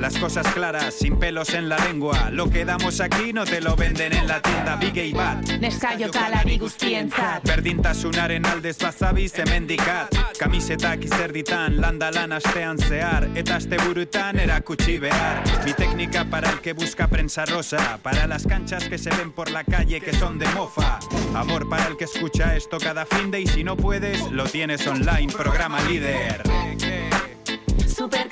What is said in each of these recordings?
Las cosas claras, sin pelos en la lengua. Lo que damos aquí no te lo venden en la tienda. Big y Bat. Neskaiokalari guztientzat. Berdintasunaren aldez bazabiz hemendikat Kamisetak izerditan, landa lan astean zehar. Eta asteburutan erakutsi behar. Mi técnica para el que busca prensa rosa. Para las canchas que se ven por la calle que son de mofa. Amor para el que escucha esto cada fin de Y si no puedes, lo tienes online, programa líder. Super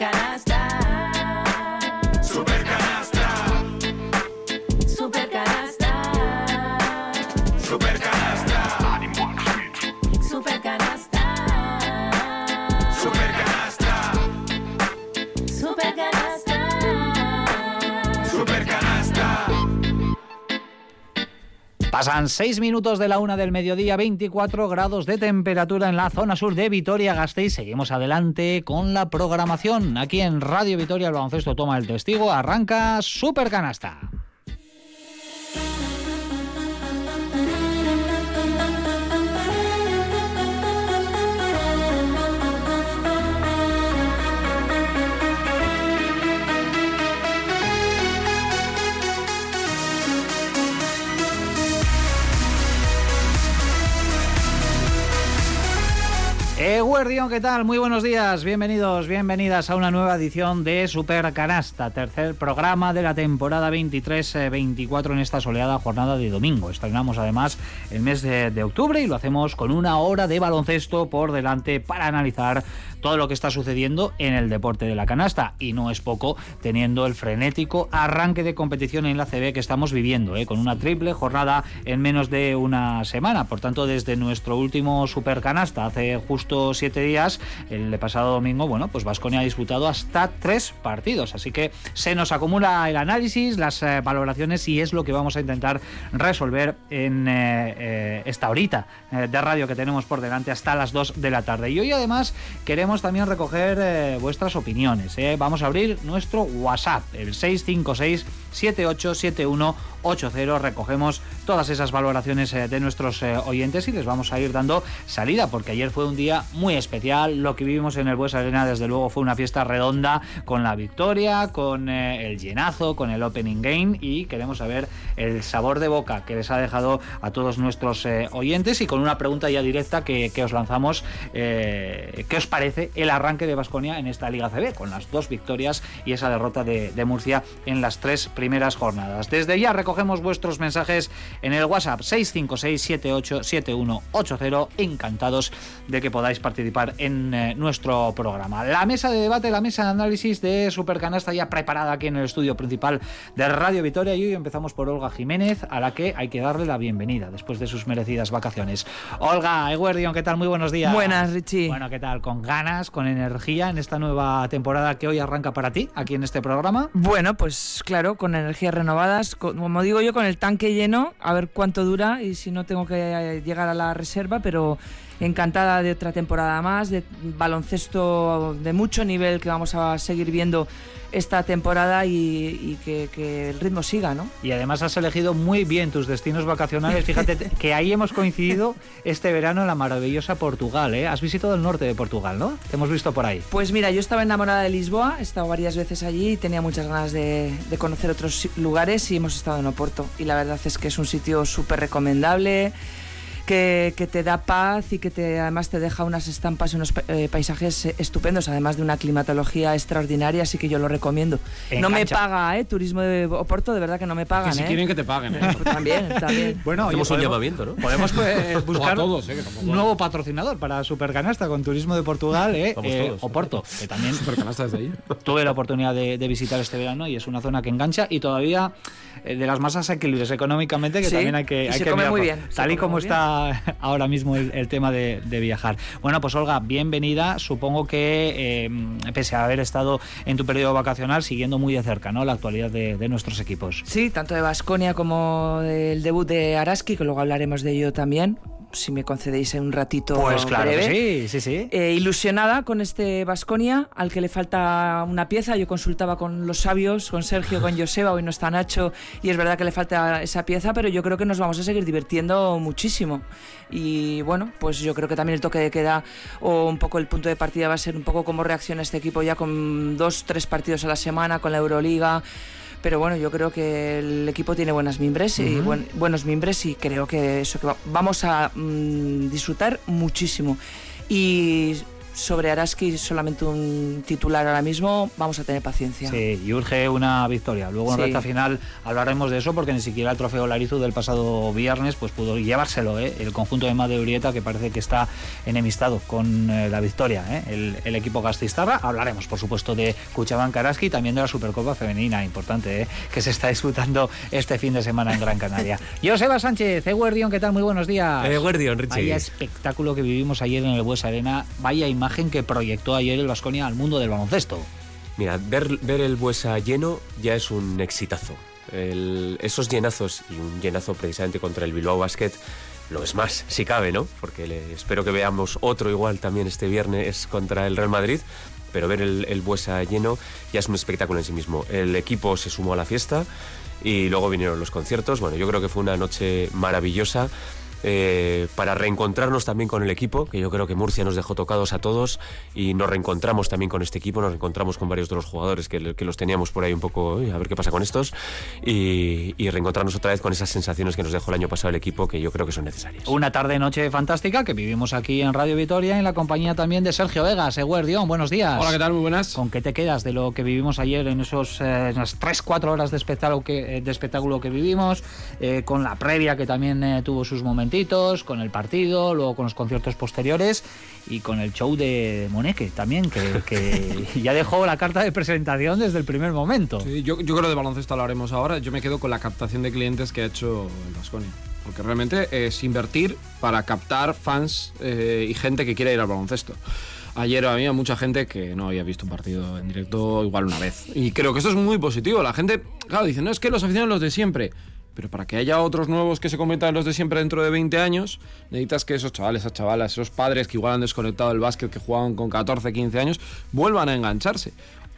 Pasan 6 minutos de la una del mediodía, 24 grados de temperatura en la zona sur de Vitoria-Gasteiz. Seguimos adelante con la programación. Aquí en Radio Vitoria el baloncesto toma el testigo. Arranca Super Canasta. Eguerdión, ¿qué tal? Muy buenos días, bienvenidos, bienvenidas a una nueva edición de Super Canasta, tercer programa de la temporada 23-24 en esta soleada jornada de domingo. Estrenamos además el mes de octubre y lo hacemos con una hora de baloncesto por delante para analizar todo lo que está sucediendo en el deporte de la canasta. Y no es poco teniendo el frenético arranque de competición en la CB que estamos viviendo, ¿eh? con una triple jornada en menos de una semana. Por tanto, desde nuestro último Super Canasta, hace justo siete días, el pasado domingo, bueno, pues Vasconia ha disputado hasta tres partidos. Así que se nos acumula el análisis, las eh, valoraciones y es lo que vamos a intentar resolver en eh, esta horita de radio que tenemos por delante hasta las 2 de la tarde. Y hoy además queremos también recoger eh, vuestras opiniones. ¿eh? Vamos a abrir nuestro WhatsApp, el 656 787180. Recogemos todas esas valoraciones eh, de nuestros eh, oyentes y les vamos a ir dando salida porque ayer fue un día muy especial. Lo que vivimos en el Bues Arena desde luego fue una fiesta redonda con la victoria, con eh, el llenazo, con el opening game y queremos saber el sabor de boca que les ha dejado a todos nuestros oyentes y con una pregunta ya directa que, os lanzamos. eh, ¿Qué os parece el arranque de Basconia en esta Liga CB con las dos victorias y esa derrota de, Murcia en las tres primeras jornadas? Desde ya recogemos vuestros mensajes en el WhatsApp 656787180. Encantados de que podáis participar en eh, nuestro programa. La mesa de debate, la mesa de análisis de Supercanasta ya preparada aquí en el estudio principal de Radio Vitoria y hoy empezamos por Olga Jiménez, a la que hay que darle la bienvenida después de sus merecidas vacaciones. Olga, Eguerdion, ¿qué tal? Muy buenos días. Buenas, Richie. Bueno, ¿qué tal? Con ganas, con energía en esta nueva temporada que hoy arranca para ti, aquí en este programa. Bueno, pues claro, con energías renovadas, con- como digo yo, con el tanque lleno, a ver cuánto dura y si no tengo que eh, llegar a la reserva, pero encantada de otra temporada más, de baloncesto de mucho nivel que vamos a seguir viendo esta temporada y, y que, que el ritmo siga, ¿no? Y además has elegido muy bien tus destinos vacacionales. Fíjate que ahí hemos coincidido este verano en la maravillosa Portugal. ¿eh? Has visitado el norte de Portugal, ¿no? Te hemos visto por ahí. Pues mira, yo estaba enamorada de Lisboa, he estado varias veces allí y tenía muchas ganas de, de conocer otros lugares y hemos estado en Oporto. Y la verdad es que es un sitio súper recomendable, que, que te da paz y que te, además te deja unas estampas y unos eh, paisajes estupendos, además de una climatología extraordinaria, así que yo lo recomiendo. En no me paga, ¿eh? Turismo de Oporto, de verdad que no me pagan, Que si ¿eh? quieren que te paguen, ¿eh? Pues también, también. Bueno, Hacemos un llamamiento, ¿no? Podemos pues, buscar todos, ¿eh? Que tampoco- un nuevo patrocinador para Supercanasta con Turismo de Portugal, ¿eh? Vamos Eh, todos. Oporto, que también Supercanasta desde ahí. tuve la oportunidad de, de visitar este verano y es una zona que engancha y todavía eh, de las más asequibles económicamente que Sí, también hay que, y hay se que come muy bien, tal y como muy ahora mismo el, tema de, viajar. Bueno, pues Olga, bienvenida. Supongo que eh, pese a haber estado en tu periodo vacacional siguiendo muy de cerca ¿no? la actualidad de, de nuestros equipos. Sí, tanto de Basconia como del debut de Araski, que luego hablaremos de ello también. Si me concedéis un ratito Pues claro breve. que sí, sí, sí. Eh, ilusionada con este Vasconia, al que le falta una pieza. Yo consultaba con los sabios, con Sergio, con Joseba, hoy no está Nacho, y es verdad que le falta esa pieza, pero yo creo que nos vamos a seguir divirtiendo muchísimo. Y bueno, pues yo creo que también el toque de queda o un poco el punto de partida va a ser un poco cómo reacciona este equipo ya con dos, tres partidos a la semana, con la Euroliga. Pero bueno, yo creo que el equipo tiene buenas mimbres y buen- buenos mimbres y creo que eso que va- vamos a mm, disfrutar muchísimo. Y sobre Araski solamente un titular ahora mismo, vamos a tener paciencia. Sí, y urge una victoria. Luego en Sí. recta final hablaremos de eso porque ni siquiera el trofeo Larizu del pasado viernes pues pudo llevárselo ¿eh? el conjunto de Madre Urieta que parece que está enemistado con eh, la victoria, ¿eh? el, el equipo gastistarra. Hablaremos por supuesto de Cuchabán Karaski y también de la Supercopa Femenina, importante, ¿eh? que se está disputando este fin de semana en Gran Canaria. Joseba Sánchez, Eguerdion, ¿qué tal? Muy buenos días. Guardian, Richie. Vaya espectáculo que vivimos ayer en el Bues Arena, vaya imagen que proyectó ayer el Vasconia al mundo del baloncesto. Mira, ver, ver el Buesa lleno ya es un exitazo. El- esos llenazos y un llenazo precisamente contra el Bilbao Basket lo es más, si cabe, ¿no? Porque espero que veamos otro igual también este viernes contra el Real Madrid. Pero ver el Buesa lleno ya es un espectáculo en sí mismo. El equipo se sumó a la fiesta y luego vinieron los conciertos. Bueno, yo creo que fue una noche maravillosa. Eh, para reencontrarnos también con el equipo, que yo creo que Murcia nos dejó tocados a todos y nos reencontramos también con este equipo, nos reencontramos con varios de los jugadores que, que los teníamos por ahí un poco, "Uy, a ver qué pasa con estos, y, y reencontrarnos otra vez con esas sensaciones que nos dejó el año pasado el equipo, que yo creo que son necesarias. Una tarde-noche fantástica que vivimos aquí en Radio Vitoria en la compañía también de Sergio Vegas. Eguerdión, buenos días. Hola, ¿qué tal? Muy buenas. ¿Con qué te quedas de lo que vivimos ayer en esos eh, esas 3-4 horas de espectáculo que, eh, de espectáculo que vivimos? eh, con la previa que también eh, tuvo sus momentitos, con el partido, luego con los conciertos posteriores y con el show de Moneque también, que, que ya dejó la carta de presentación desde el primer momento. Sí, yo, yo creo de baloncesto hablaremos ahora. Yo me quedo con la captación de clientes que ha hecho el Vasconia. Porque realmente es invertir para captar fans eh, y gente que quiere ir al baloncesto. Ayer había mucha gente que no había visto un partido en directo igual una vez. Y creo que eso es muy positivo. La gente, claro, dice, no es que los aficionados los de siempre. Pero para que haya otros nuevos que se conviertan en los de siempre dentro de 20 años, necesitas que esos chavales, esas chavalas, esos padres que igual han desconectado del básquet, que jugaban con 14, 15 años, vuelvan a engancharse.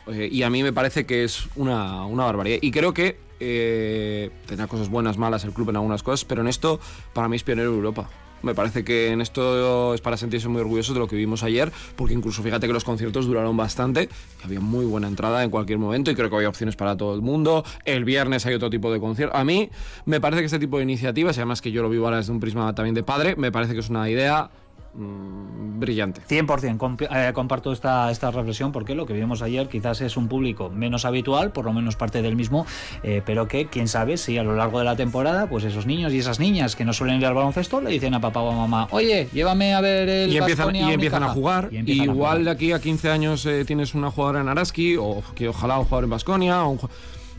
Eh, y a mí me parece que es una, una barbaridad. Y creo que eh, tendrá cosas buenas, malas el club en algunas cosas, pero en esto para mí es pionero Europa. Me parece que en esto es para sentirse muy orgullosos de lo que vimos ayer, porque incluso fíjate que los conciertos duraron bastante, que había muy buena entrada en cualquier momento y creo que había opciones para todo el mundo. El viernes hay otro tipo de concierto. A mí me parece que este tipo de iniciativas, y además que yo lo vivo ahora desde un prisma también de padre, me parece que es una idea mm, brillante. 100% comp- eh, comparto esta, esta reflexión porque lo que vimos ayer quizás es un público menos habitual, por lo menos parte del mismo, eh, pero que quién sabe si a lo largo de la temporada, pues esos niños y esas niñas que no suelen ir al baloncesto le dicen a papá o a mamá, oye, llévame a ver el y empiezan, y o empiezan a Unicaja". jugar. Y empiezan a igual jugar. de aquí a 15 años eh, tienes una jugadora en Araski, o que ojalá un jugador en Basconia.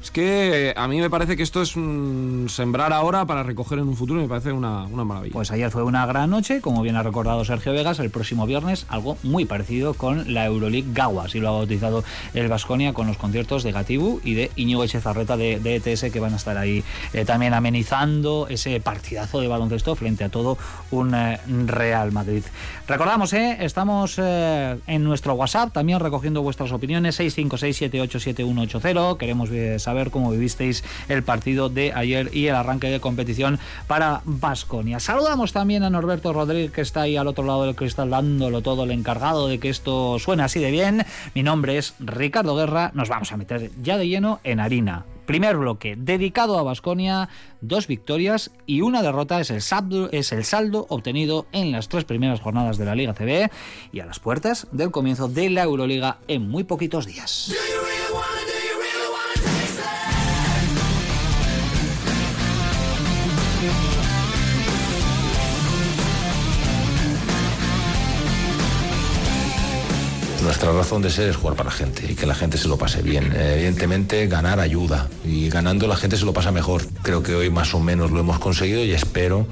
Es que eh, a mí me parece que esto es un sembrar ahora para recoger en un futuro me parece una, una maravilla. Pues ayer fue una gran noche, como bien ha recordado Sergio Vegas, el próximo viernes algo muy parecido con la Euroleague Gawa, así lo ha bautizado el Vasconia con los conciertos de Gatibu y de Íñigo Echezarreta de, de ETS que van a estar ahí eh, también amenizando ese partidazo de baloncesto frente a todo un eh, Real Madrid. Recordamos, eh, estamos en nuestro WhatsApp también recogiendo vuestras opiniones 656787180. Queremos eh, saber cómo vivisteis el partido de ayer y el arranque de competición para Basconia. Saludamos también a Norberto Rodríguez que está ahí al otro lado del cristal dándolo todo, el encargado de que esto suene así de bien. Mi nombre es Ricardo Guerra. Nos vamos a meter ya de lleno en harina. Primer bloque dedicado a Basconia, dos victorias y una derrota es el, saldo, es el saldo obtenido en las tres primeras jornadas de la Liga CB y a las puertas del comienzo de la Euroliga en muy poquitos días. Nuestra razón de ser es jugar para la gente y que la gente se lo pase bien. Eh, Evidentemente, ganar ayuda y ganando la gente se lo pasa mejor. Creo que hoy más o menos lo hemos conseguido y espero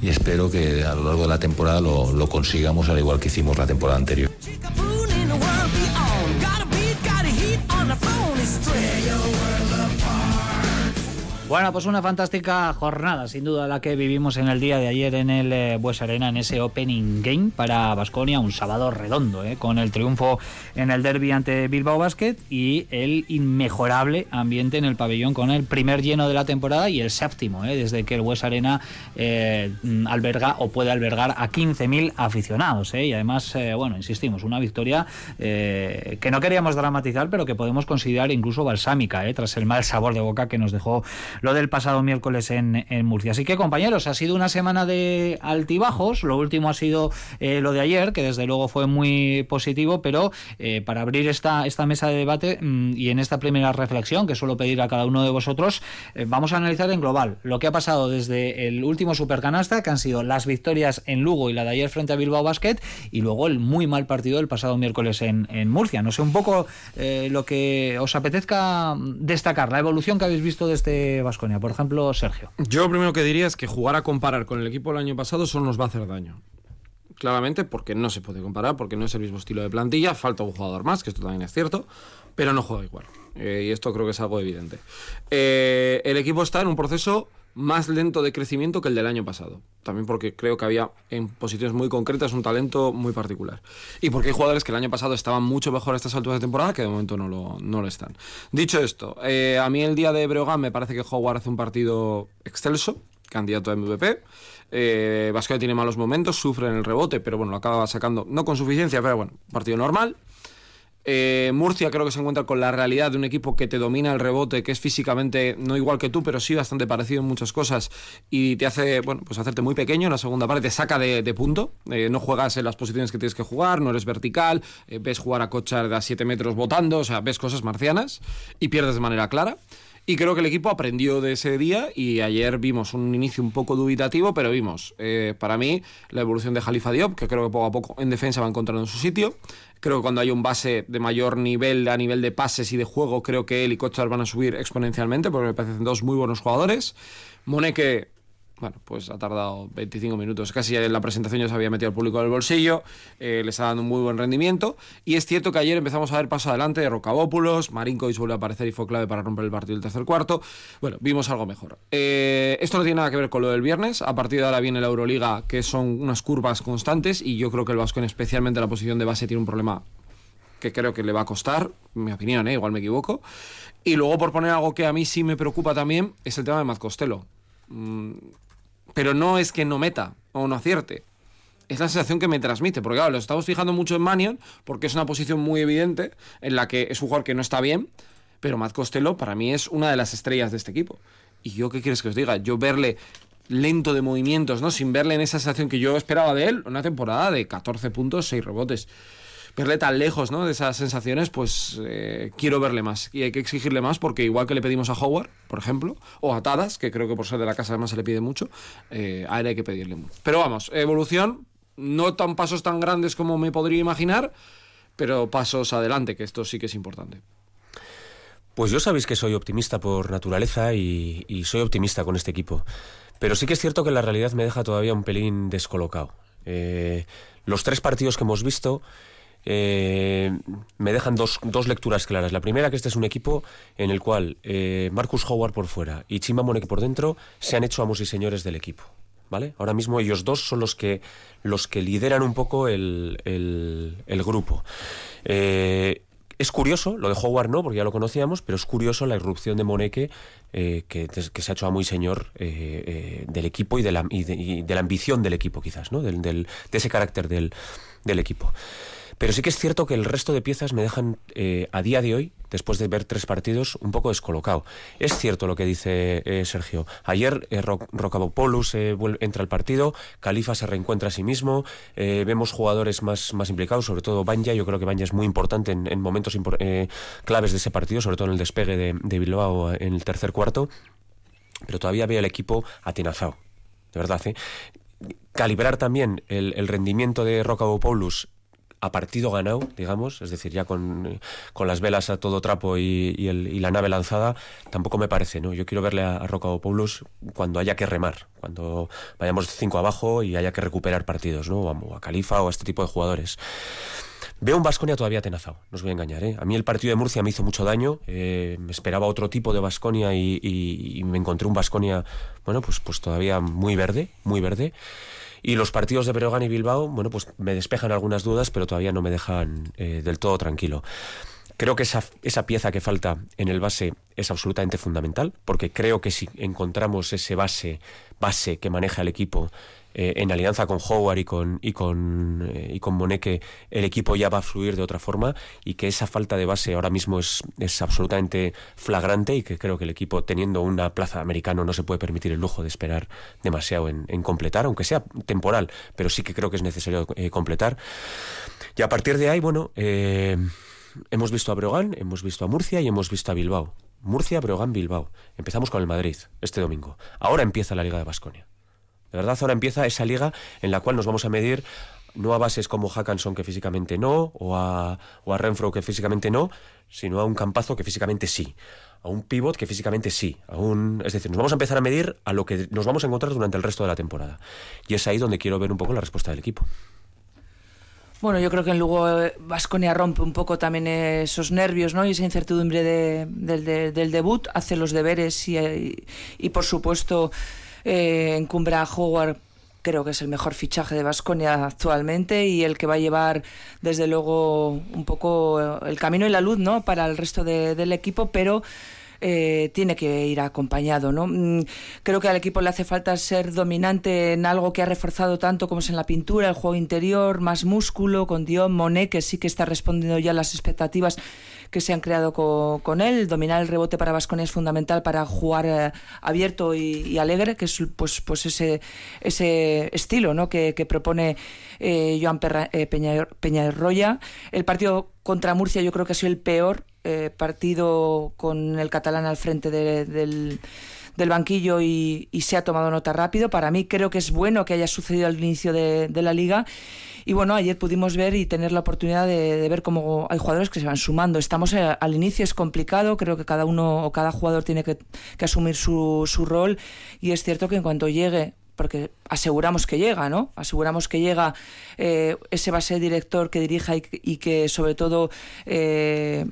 y espero que a lo largo de la temporada lo, lo consigamos al igual que hicimos la temporada anterior. Bueno, pues una fantástica jornada, sin duda, la que vivimos en el día de ayer en el eh, Arena, en ese opening game para Basconia, un sábado redondo, eh, con el triunfo en el derby ante Bilbao Basket y el inmejorable ambiente en el pabellón con el primer lleno de la temporada y el séptimo, eh, desde que el Bues Arena eh, alberga o puede albergar a 15.000 aficionados. eh, y además, eh, bueno, insistimos, una victoria que no queríamos dramatizar, pero que podemos considerar incluso balsámica, tras el mal sabor de boca que nos dejó lo del pasado miércoles en, en Murcia. Así que, compañeros, ha sido una semana de altibajos. Lo último ha sido eh, lo de ayer, que desde luego fue muy positivo, pero eh, para abrir esta, esta mesa de debate mm, y en esta primera reflexión que suelo pedir a cada uno de vosotros, eh, vamos a analizar en global lo que ha pasado desde el último supercanasta, que han sido las victorias en Lugo y la de ayer frente a Bilbao Basket, y luego el muy mal partido del pasado miércoles en, en Murcia. No sé un poco lo que os apetezca destacar, la evolución que habéis visto de este Por ejemplo, Sergio. Yo lo primero que diría es que jugar a comparar con el equipo del año pasado solo nos va a hacer daño. Claramente porque no se puede comparar, porque no es el mismo estilo de plantilla, falta un jugador más, que esto también es cierto, pero no juega igual. Eh, y esto creo que es algo evidente. Eh, el equipo está en un proceso más lento de crecimiento que el del año pasado. También porque creo que había en posiciones muy concretas un talento muy particular. Y porque hay jugadores que el año pasado estaban mucho mejor a estas alturas de temporada que de momento no lo, no lo están. Dicho esto, eh, a mí el día de Breogán me parece que Howard hace un partido excelso, candidato a MVP. Eh, tiene malos momentos, sufre en el rebote, pero bueno, lo acaba sacando, no con suficiencia, pero bueno, partido normal. Eh, Murcia creo que se encuentra con la realidad de un equipo que te domina el rebote, que es físicamente no igual que tú, pero sí bastante parecido en muchas cosas y te hace, bueno, pues hacerte muy pequeño en la segunda parte, te saca de, punto, eh, no juegas en las posiciones que tienes que jugar, no eres vertical, eh, ves jugar a Cochar de a 7 metros botando, o sea, ves cosas marcianas y pierdes de manera clara. Y creo que el equipo aprendió de ese día y ayer vimos un inicio un poco dubitativo, pero vimos, eh, para mí, la evolución de Jalifa Diop, que creo que poco a poco en defensa va encontrando su sitio. Creo que cuando hay un base de mayor nivel a nivel de pases y de juego, creo que él y Kochar van a subir exponencialmente, porque me parecen dos muy buenos jugadores. Moneke bueno, pues ha tardado 25 minutos. Casi en la presentación ya se había metido el público en el bolsillo, eh, le está dando un muy buen rendimiento. Y es cierto que ayer empezamos a ver paso adelante de Rocabópulos, Marinkovic volvió a aparecer y fue clave para romper el partido del tercer cuarto. Bueno, vimos algo mejor. Eh, esto no tiene nada que ver con lo del viernes. A partir de ahora viene la Euroliga, que son unas curvas constantes, y yo creo que el Vasco, especialmente la posición de base, tiene un problema que creo que le va a costar, mi opinión, ¿eh? igual me equivoco. Y luego, por poner algo que a mí sí me preocupa también, es el tema de Matt Costello. Mm, pero no es que no meta o no acierte. Es la sensación que me transmite, porque claro, lo estamos fijando mucho en Manion, porque es una posición muy evidente en la que es un jugador que no está bien, pero Matt Costello para mí es una de las estrellas de este equipo. Y yo, ¿qué quieres que os diga? Yo verle lento de movimientos, ¿no? Sin verle en esa sensación que yo esperaba de él, una temporada de 14 puntos, 6 rebotes. Verle tan lejos, ¿no? De esas sensaciones, pues eh, quiero verle más. Y hay que exigirle más porque igual que le pedimos a Howard, por ejemplo, o a Tadas, que creo que por ser de la casa además se le pide mucho, eh, a él hay que pedirle mucho. Pero vamos, evolución, no tan pasos tan grandes como me podría imaginar, pero pasos adelante, que esto sí que es importante. Pues yo sabéis que soy optimista por naturaleza y, soy optimista con este equipo. Pero sí que es cierto que la realidad me deja todavía un pelín descolocado. Eh, los tres partidos que hemos visto eh, me dejan dos, dos, lecturas claras. La primera, que este es un equipo en el cual eh, Marcus Howard por fuera y Chima Monek por dentro se han hecho amos y señores del equipo. ¿Vale? Ahora mismo ellos dos son los que, los que lideran un poco el, el, grupo. Eh, es curioso, lo de Howard no, porque ya lo conocíamos, pero es curioso la irrupción de Moneke, eh, que, que, se ha hecho a muy señor del equipo y de, la, y, de, y de, la, ambición del equipo, quizás, ¿no? Del, del, de ese carácter del, del equipo. Pero sí que es cierto que el resto de piezas me dejan eh, a día de hoy, después de ver tres partidos, un poco descolocado. Es cierto lo que dice eh, Sergio. Ayer eh, Rocabopoulos entra al partido, Califa se reencuentra a sí mismo, vemos jugadores más, más implicados, sobre todo Banja. Yo creo que Banja es muy importante en, en momentos claves de ese partido, sobre todo en el despegue de, Bilbao en el tercer cuarto. Pero todavía veo el equipo atenazado. De verdad, calibrar también el, el rendimiento de Rocabopoulos a partido ganado, digamos, es decir, ya con, con las velas a todo trapo y, y, la nave lanzada, tampoco me parece, ¿no? Yo quiero verle a, a Rocabopoulos cuando haya que remar, cuando vayamos cinco abajo y haya que recuperar partidos, ¿no? O a Califa o a este tipo de jugadores. Veo un Vasconia todavía tenazado, no os voy a engañar. ¿eh? A mí el partido de Murcia me hizo mucho daño. Eh, esperaba otro tipo de Vasconia y, y, y, me encontré un Vasconia, bueno, pues, pues todavía muy verde, muy verde. Y los partidos de Breogán y Bilbao, bueno, pues me despejan algunas dudas, pero todavía no me dejan eh, del todo tranquilo. Creo que esa, esa pieza que falta en el base es absolutamente fundamental, porque creo que si encontramos ese base, base que maneja el equipo, eh, en alianza con Howard y con, y con, eh, y con Moneke, el equipo ya va a fluir de otra forma y que esa falta de base ahora mismo es, es absolutamente flagrante y que creo que el equipo, teniendo una plaza americano, no se puede permitir el lujo de esperar demasiado en, en completar, aunque sea temporal, pero sí que creo que es necesario eh, completar. Y a partir de ahí, bueno, hemos visto a Brogan, hemos visto a Murcia y hemos visto a Bilbao. Murcia, Brogan, Bilbao. Empezamos con el Madrid este domingo. Ahora empieza la Liga de Basconia. De verdad, ahora empieza esa liga en la cual nos vamos a medir no a bases como Hackanson que físicamente no, o a, Renfro que físicamente no, sino a un campazo que físicamente sí, a un pivot que físicamente sí, a un, es decir, nos vamos a empezar a medir a lo que nos vamos a encontrar durante el resto de la temporada. Y es ahí donde quiero ver un poco la respuesta del equipo. Bueno, yo creo que luego Vasconia rompe un poco también esos nervios ¿no? y esa incertidumbre de, de, de, del debut, hace los deberes y, y, y por supuesto eh, encumbra a Howard creo que es el mejor fichaje de Vasconia actualmente y el que va a llevar desde luego un poco el camino y la luz ¿no? para el resto de, del equipo, pero eh, tiene que ir acompañado. ¿no? Creo que al equipo le hace falta ser dominante en algo que ha reforzado tanto como es en la pintura, el juego interior, más músculo, con Dion Monet, que sí que está respondiendo ya a las expectativas que se han creado con, con él. Dominar el rebote para Vasconia es fundamental para jugar eh, abierto y, alegre, que es pues, pues ese, ese estilo ¿no? que, propone eh, Joan eh, Peña, Peñarroya. El partido contra Murcia yo creo que ha sido el peor partido con el catalán al frente de, del del banquillo y, y, se ha tomado nota rápido. Para mí creo que es bueno que haya sucedido al inicio de, de la liga. Y bueno, ayer pudimos ver y tener la oportunidad de, ver cómo hay jugadores que se van sumando. Estamos a, al inicio, es complicado, creo que cada uno o cada jugador tiene que, que asumir su, su rol y es cierto que en cuanto llegue porque aseguramos que llega, ¿no? Aseguramos que llega eh, ese base director que dirija y, y que sobre todo eh,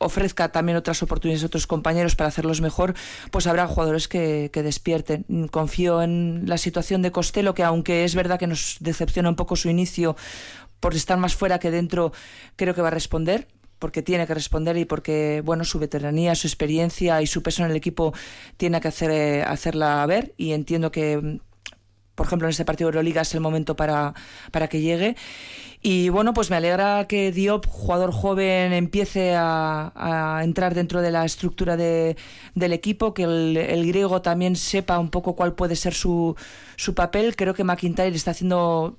ofrezca también otras oportunidades a otros compañeros para hacerlos mejor, pues habrá jugadores que, que, despierten. Confío en la situación de Costello, que aunque es verdad que nos decepciona un poco su inicio por estar más fuera que dentro, creo que va a responder porque tiene que responder y porque bueno su veteranía, su experiencia y su peso en el equipo tiene que hacer eh, hacerla ver y entiendo que por ejemplo en este partido de Euroliga es el momento para, para que llegue y bueno, pues me alegra que Diop, jugador joven, empiece a, a entrar dentro de la estructura de, del equipo, que el, el, griego también sepa un poco cuál puede ser su, su papel. Creo que McIntyre está haciendo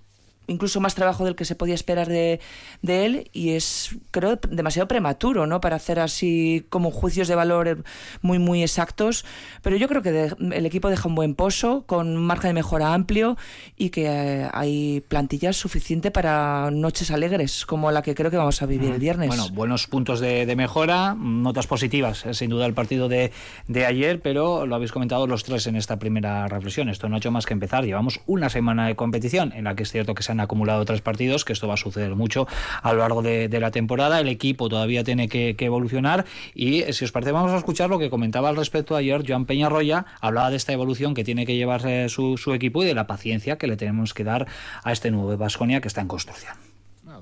incluso más trabajo del que se podía esperar de, de, él y es, creo, demasiado prematuro, ¿no? Para hacer así como juicios de valor muy, muy exactos. Pero yo creo que de, el equipo deja un buen pozo, con margen de mejora amplio y que eh, hay plantillas suficiente para noches alegres, como la que creo que vamos a vivir el viernes. Bueno, buenos puntos de, de mejora, notas positivas, sin duda el partido de, de ayer, pero lo habéis comentado los tres en esta primera reflexión. Esto no ha hecho más que empezar. Llevamos una semana de competición en la que es cierto que se han acumulado tres partidos, que esto va a suceder mucho a lo largo de, la temporada. El equipo todavía tiene que, evolucionar y si os parece vamos a escuchar lo que comentaba al respecto ayer Joan Peñarroya. Hablaba de esta evolución que tiene que llevar eh, su, su, equipo y de la paciencia que le tenemos que dar a este nuevo Vasconia que está en construcción.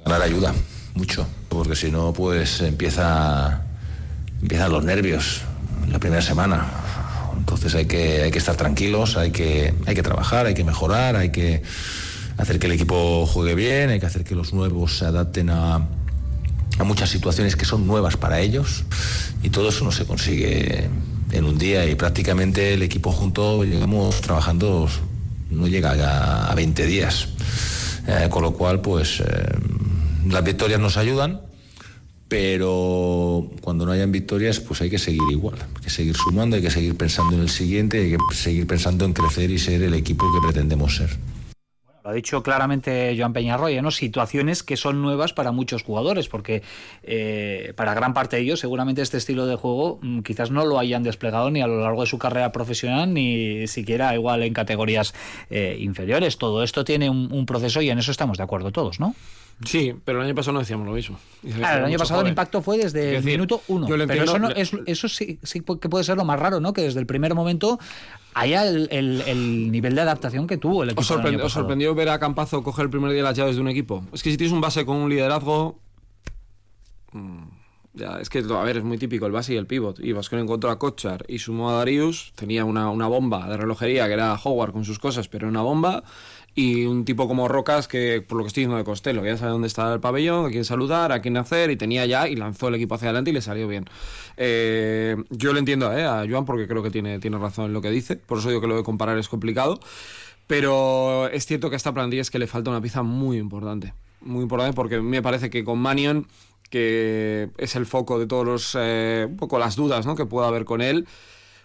Ganar ayuda, mucho, porque si no pues empieza empiezan los nervios la primera semana. Entonces hay que, hay que estar tranquilos, hay que, hay que trabajar, hay que mejorar, hay que hacer que el equipo juegue bien, hay que hacer que los nuevos se adapten a, muchas situaciones que son nuevas para ellos. Y todo eso no se consigue en un día. Y prácticamente el equipo junto llegamos trabajando no llega a, a 20 días. Eh, con lo cual pues eh, las victorias nos ayudan pero cuando no hayan victorias pues hay que seguir igual, hay que seguir sumando, hay que seguir pensando en el siguiente, hay que seguir pensando en crecer y ser el equipo que pretendemos ser. Ha dicho claramente Joan Peñarroya, ¿no? Situaciones que son nuevas para muchos jugadores, porque eh, para gran parte de ellos seguramente este estilo de juego mm, quizás no lo hayan desplegado ni a lo largo de su carrera profesional, ni siquiera igual en categorías eh, inferiores. Todo esto tiene un, un proceso y en eso estamos de acuerdo todos, ¿no? Sí, pero el año pasado no decíamos lo mismo. Claro, el año pasado el impacto fue desde Es el minuto uno. yo Pero eso, no- le- es- eso sí, sí que puede ser lo más raro, ¿no? Que desde el primer momento haya el, el- el nivel de adaptación que tuvo el equipo. ¿Os, año sorprendió, os pasado. sorprendió ver a Campazo coger el primer día las llaves de un equipo? Es que si tienes un base con un liderazgo. mm, Ya, es que, a ver, es muy típico el base y el pivot. Y Vasconia encontró a Kochar y sumó a Darius. Tenía una, una bomba de relojería que era Howard con sus cosas, pero una bomba. Y un tipo como Rocas que, por lo que estoy diciendo de Costello, ya sabe dónde está el pabellón, a quién saludar, a quién hacer, y tenía ya, y lanzó el equipo hacia adelante y le salió bien. Eh, yo le entiendo eh, a Joan porque creo que tiene, tiene razón en lo que dice, por eso digo que lo de comparar es complicado. Pero es cierto que a esta plantilla es que le falta una pieza muy importante. Muy importante porque me parece que con Manion, que es el foco de todos los. eh, un poco las dudas ¿no? que pueda haber con él,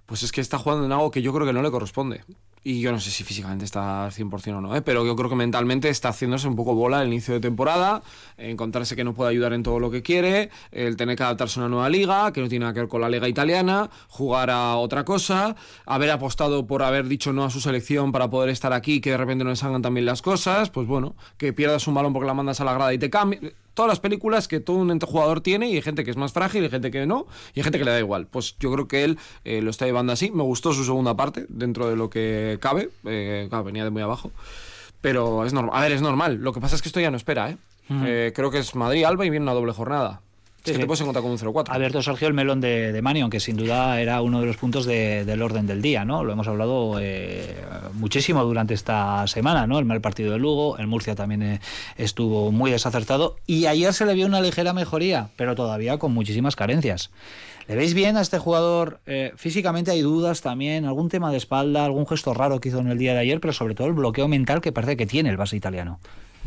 pues es que está jugando en algo que yo creo que no le corresponde. Y yo no sé si físicamente está al 100% o no, ¿eh? pero yo creo que mentalmente está haciéndose un poco bola el inicio de temporada, encontrarse que no puede ayudar en todo lo que quiere, el tener que adaptarse a una nueva liga, que no tiene nada que ver con la liga italiana, jugar a otra cosa, haber apostado por haber dicho no a su selección para poder estar aquí, que de repente no le salgan también las cosas, pues bueno, que pierdas un balón porque la mandas a la grada y te cambie. Todas las películas que todo un ente jugador tiene y hay gente que es más frágil, y gente que no, y hay gente que le da igual. Pues yo creo que él eh, lo está llevando así. Me gustó su segunda parte, dentro de lo que cabe. Eh, claro, venía de muy abajo. Pero es normal. A ver, es normal. Lo que pasa es que esto ya no espera, ¿eh? Eh, creo que es Madrid-Alba y viene una doble jornada. Sí, es que sí. te puedes encontrar con un 0-4. Ha abierto Sergio el melón de, de Manion, que sin duda era uno de los puntos de- del orden del día, ¿no? Lo hemos hablado eh, muchísimo durante esta semana, ¿no? El mal partido de Lugo, el Murcia también eh, estuvo muy desacertado y ayer se le vio una ligera mejoría, pero todavía con muchísimas carencias. ¿Le veis bien a este jugador? Eh, físicamente hay dudas también, algún tema de espalda, algún gesto raro que hizo en el día de ayer, pero sobre todo el bloqueo mental que parece que tiene el base italiano.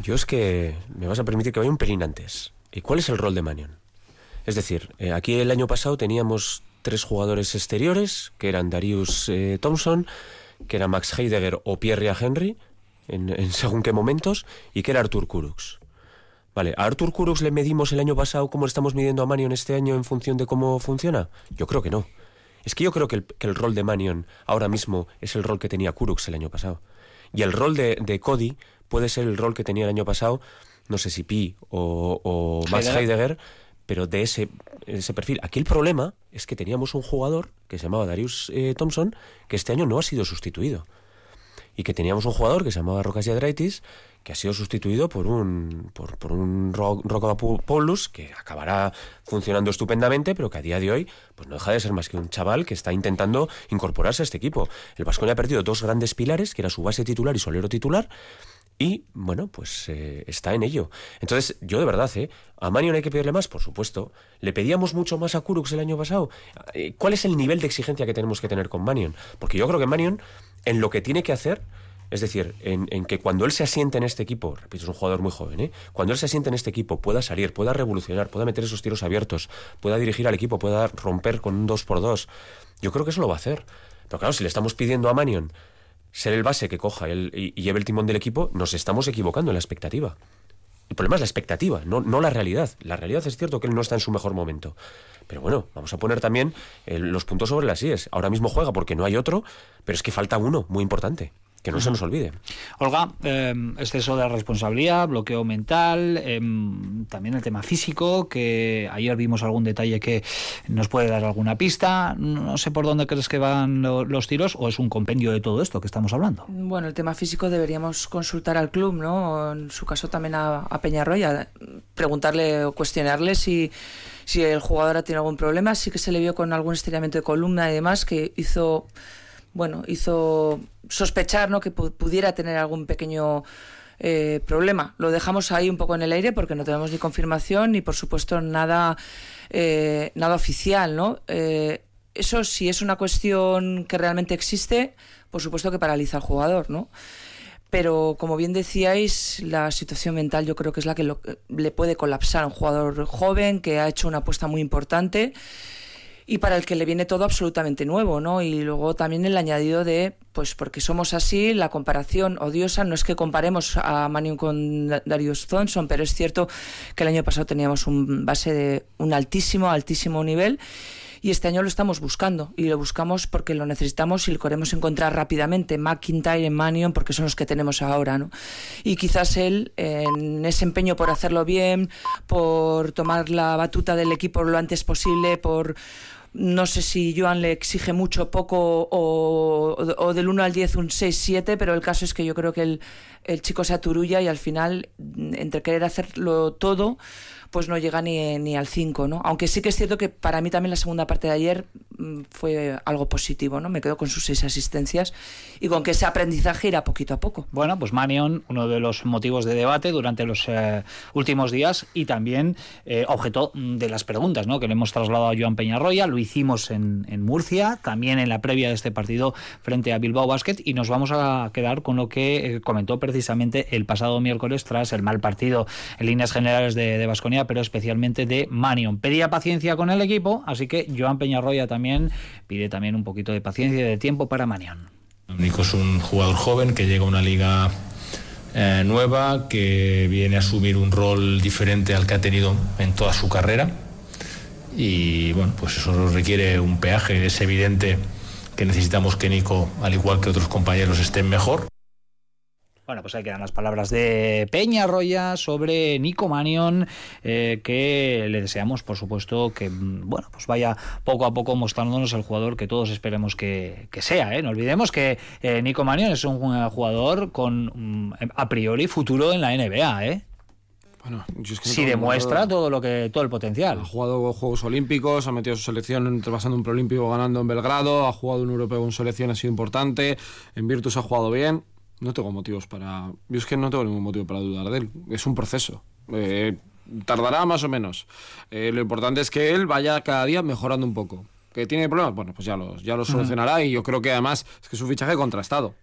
Yo es que me vas a permitir que vaya un pelín antes. ¿Y cuál es el rol de Manion? Es decir, eh, aquí el año pasado teníamos tres jugadores exteriores, que eran Darius eh, Thompson, que era Max Heidegger o Pierre Henry, en, en según qué momentos, y que era Artur Kurux. Vale, ¿a Artur Kurux le medimos el año pasado como le estamos midiendo a Manion este año en función de cómo funciona? Yo creo que no. Es que yo creo que el, que el rol de Manion ahora mismo es el rol que tenía Kurux el año pasado. Y el rol de, de Cody puede ser el rol que tenía el año pasado, no sé si Pi o, o Max Heidegger. Heidegger, pero de ese, ese perfil. Aquí el problema es que teníamos un jugador que se llamaba Darius eh, Thompson, que este año no ha sido sustituido. Y que teníamos un jugador que se llamaba Rocas Yadraitis, que ha sido sustituido por un por, por un que acabará funcionando estupendamente, pero que a día de hoy pues no deja de ser más que un chaval que está intentando incorporarse a este equipo. El Vasconia ha perdido dos grandes pilares, que era su base titular y su titular, y bueno, pues eh, está en ello. Entonces, yo de verdad, ¿eh? ¿A Manion hay que pedirle más? Por supuesto. ¿Le pedíamos mucho más a Kurux el año pasado? Eh, ¿Cuál es el nivel de exigencia que tenemos que tener con Manion? Porque yo creo que Manion, en lo que tiene que hacer, es decir, en, en que cuando él se asiente en este equipo, repito, es un jugador muy joven, ¿eh? Cuando él se asiente en este equipo, pueda salir, pueda revolucionar, pueda meter esos tiros abiertos, pueda dirigir al equipo, pueda romper con un 2x2, yo creo que eso lo va a hacer. Pero claro, si le estamos pidiendo a Manion ser el base que coja el, y, lleve el timón del equipo, nos estamos equivocando en la expectativa. El problema es la expectativa, no, no la realidad. La realidad es cierto que él no está en su mejor momento. Pero bueno, vamos a poner también eh, los puntos sobre las IES. Ahora mismo juega porque no hay otro, pero es que falta uno muy importante, que no se nos olvide. Olga, eh, exceso de responsabilidad, bloqueo mental, eh, también el tema físico, que ayer vimos algún detalle que nos puede dar alguna pista. No sé por dónde crees que van lo- los tiros o es un compendio de todo esto que estamos hablando. Bueno, el tema físico deberíamos consultar al club, ¿no? En su caso también a, a Peñarroya, preguntarle o cuestionarle si, si el jugador tiene algún problema. Sí que se le vio con algún estiramiento de columna y demás que hizo, bueno, hizo sospechar, ¿no? Que pu- pudiera tener algún pequeño eh, problema. Lo dejamos ahí un poco en el aire porque no tenemos ni confirmación ni, por supuesto, nada, eh, nada oficial, ¿no? Eh, eso si es una cuestión que realmente existe, por supuesto que paraliza al jugador, ¿no? Pero como bien decíais, la situación mental yo creo que es la que lo- le puede colapsar a un jugador joven que ha hecho una apuesta muy importante y para el que le viene todo absolutamente nuevo, ¿no? Y luego también el añadido de, pues porque somos así, la comparación odiosa, no es que comparemos a Manion con Darius Thompson, pero es cierto que el año pasado teníamos un base de un altísimo, altísimo nivel y este año lo estamos buscando y lo buscamos porque lo necesitamos y lo queremos encontrar rápidamente. McIntyre y Manion porque son los que tenemos ahora, ¿no? Y quizás él en ese empeño por hacerlo bien, por tomar la batuta del equipo lo antes posible, por no sé si Joan le exige mucho, poco o, del 1 al 10 un 6-7, pero el caso es que yo creo que el, el chico se aturulla y al final, entre querer hacerlo todo, pues no llega ni, ni al 5, ¿no? Aunque sí que es cierto que para mí también la segunda parte de ayer mm, fue algo positivo, ¿no? Me quedo con sus seis asistencias y con que ese aprendizaje irá poquito a poco. Bueno, pues Manion, uno de los motivos de debate durante los eh, últimos días y también eh, objeto de las preguntas, ¿no? Que le hemos trasladado a Joan Peñarroya, lo hicimos en, en Murcia, también en la previa de este partido frente a Bilbao Basket y nos vamos a quedar con lo que eh, comentó precisamente el pasado miércoles tras el mal partido en líneas generales de Vasconia pero especialmente de Manion. Pedía paciencia con el equipo, así que Joan Peñarroya también pide también un poquito de paciencia y de tiempo para Manion. Nico es un jugador joven que llega a una liga eh, nueva, que viene a asumir un rol diferente al que ha tenido en toda su carrera. Y bueno, pues eso requiere un peaje. Es evidente que necesitamos que Nico, al igual que otros compañeros, estén mejor. Bueno, pues ahí quedan las palabras de Peña Roya sobre Nico Manion, eh, que le deseamos, por supuesto, que bueno, pues vaya poco a poco mostrándonos el jugador que todos esperemos que, que sea. ¿eh? No olvidemos que eh, Nico Manion es un jugador con a priori futuro en la NBA. ¿eh? Bueno, yo es que si demuestra todo lo que todo el potencial. Ha jugado Juegos Olímpicos, ha metido su selección pasando un preolímpico ganando en Belgrado, ha jugado un europeo con selección, ha sido importante, en Virtus ha jugado bien. No tengo motivos para. Yo es que no tengo ningún motivo para dudar de él. Es un proceso. Eh, tardará más o menos. Eh, lo importante es que él vaya cada día mejorando un poco. ¿Que tiene problemas? Bueno, pues ya los, ya los solucionará y yo creo que además es que es un fichaje contrastado.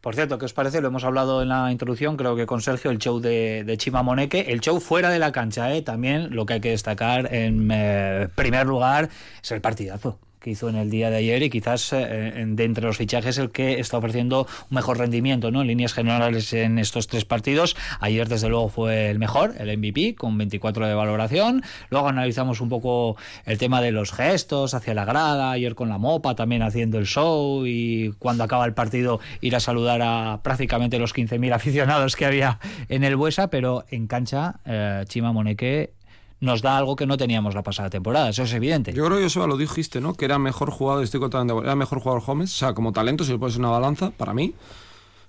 Por cierto, ¿qué os parece? Lo hemos hablado en la introducción, creo que con Sergio, el show de, de Chima Moneque, el show fuera de la cancha, ¿eh? también lo que hay que destacar en eh, primer lugar es el partidazo que hizo en el día de ayer y quizás eh, de entre los fichajes el que está ofreciendo un mejor rendimiento ¿no? en líneas generales en estos tres partidos. Ayer desde luego fue el mejor, el MVP, con 24 de valoración. Luego analizamos un poco el tema de los gestos hacia la grada, ayer con la mopa también haciendo el show y cuando acaba el partido ir a saludar a prácticamente los 15.000 aficionados que había en el Buesa, pero en cancha eh, Chima Moneque nos da algo que no teníamos la pasada temporada, eso es evidente. Yo creo que eso lo dijiste, ¿no? Que era mejor jugador, estoy contando, era mejor jugador Gómez, o sea, como talento, si le pones una balanza, para mí,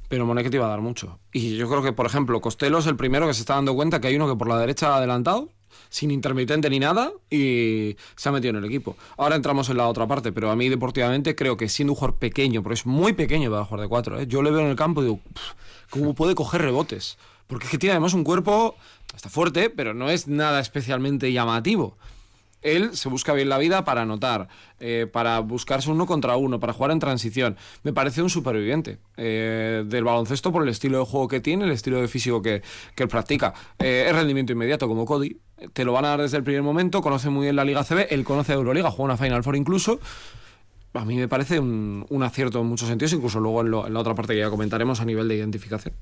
pero Moneque te iba a dar mucho. Y yo creo que, por ejemplo, Costello es el primero que se está dando cuenta que hay uno que por la derecha ha adelantado, sin intermitente ni nada, y se ha metido en el equipo. Ahora entramos en la otra parte, pero a mí deportivamente creo que siendo un jugador pequeño, porque es muy pequeño para jugar de cuatro, ¿eh? yo le veo en el campo y digo, ¿cómo puede coger rebotes? Porque es que tiene además un cuerpo, está fuerte, pero no es nada especialmente llamativo. Él se busca bien la vida para anotar, eh, para buscarse uno contra uno, para jugar en transición. Me parece un superviviente eh, del baloncesto por el estilo de juego que tiene, el estilo de físico que, que él practica. Eh, es rendimiento inmediato como Cody. Te lo van a dar desde el primer momento, conoce muy bien la Liga CB, él conoce Euroliga, juega una Final Four incluso. A mí me parece un, un acierto en muchos sentidos, incluso luego en, la otra parte que ya comentaremos a nivel de identificación.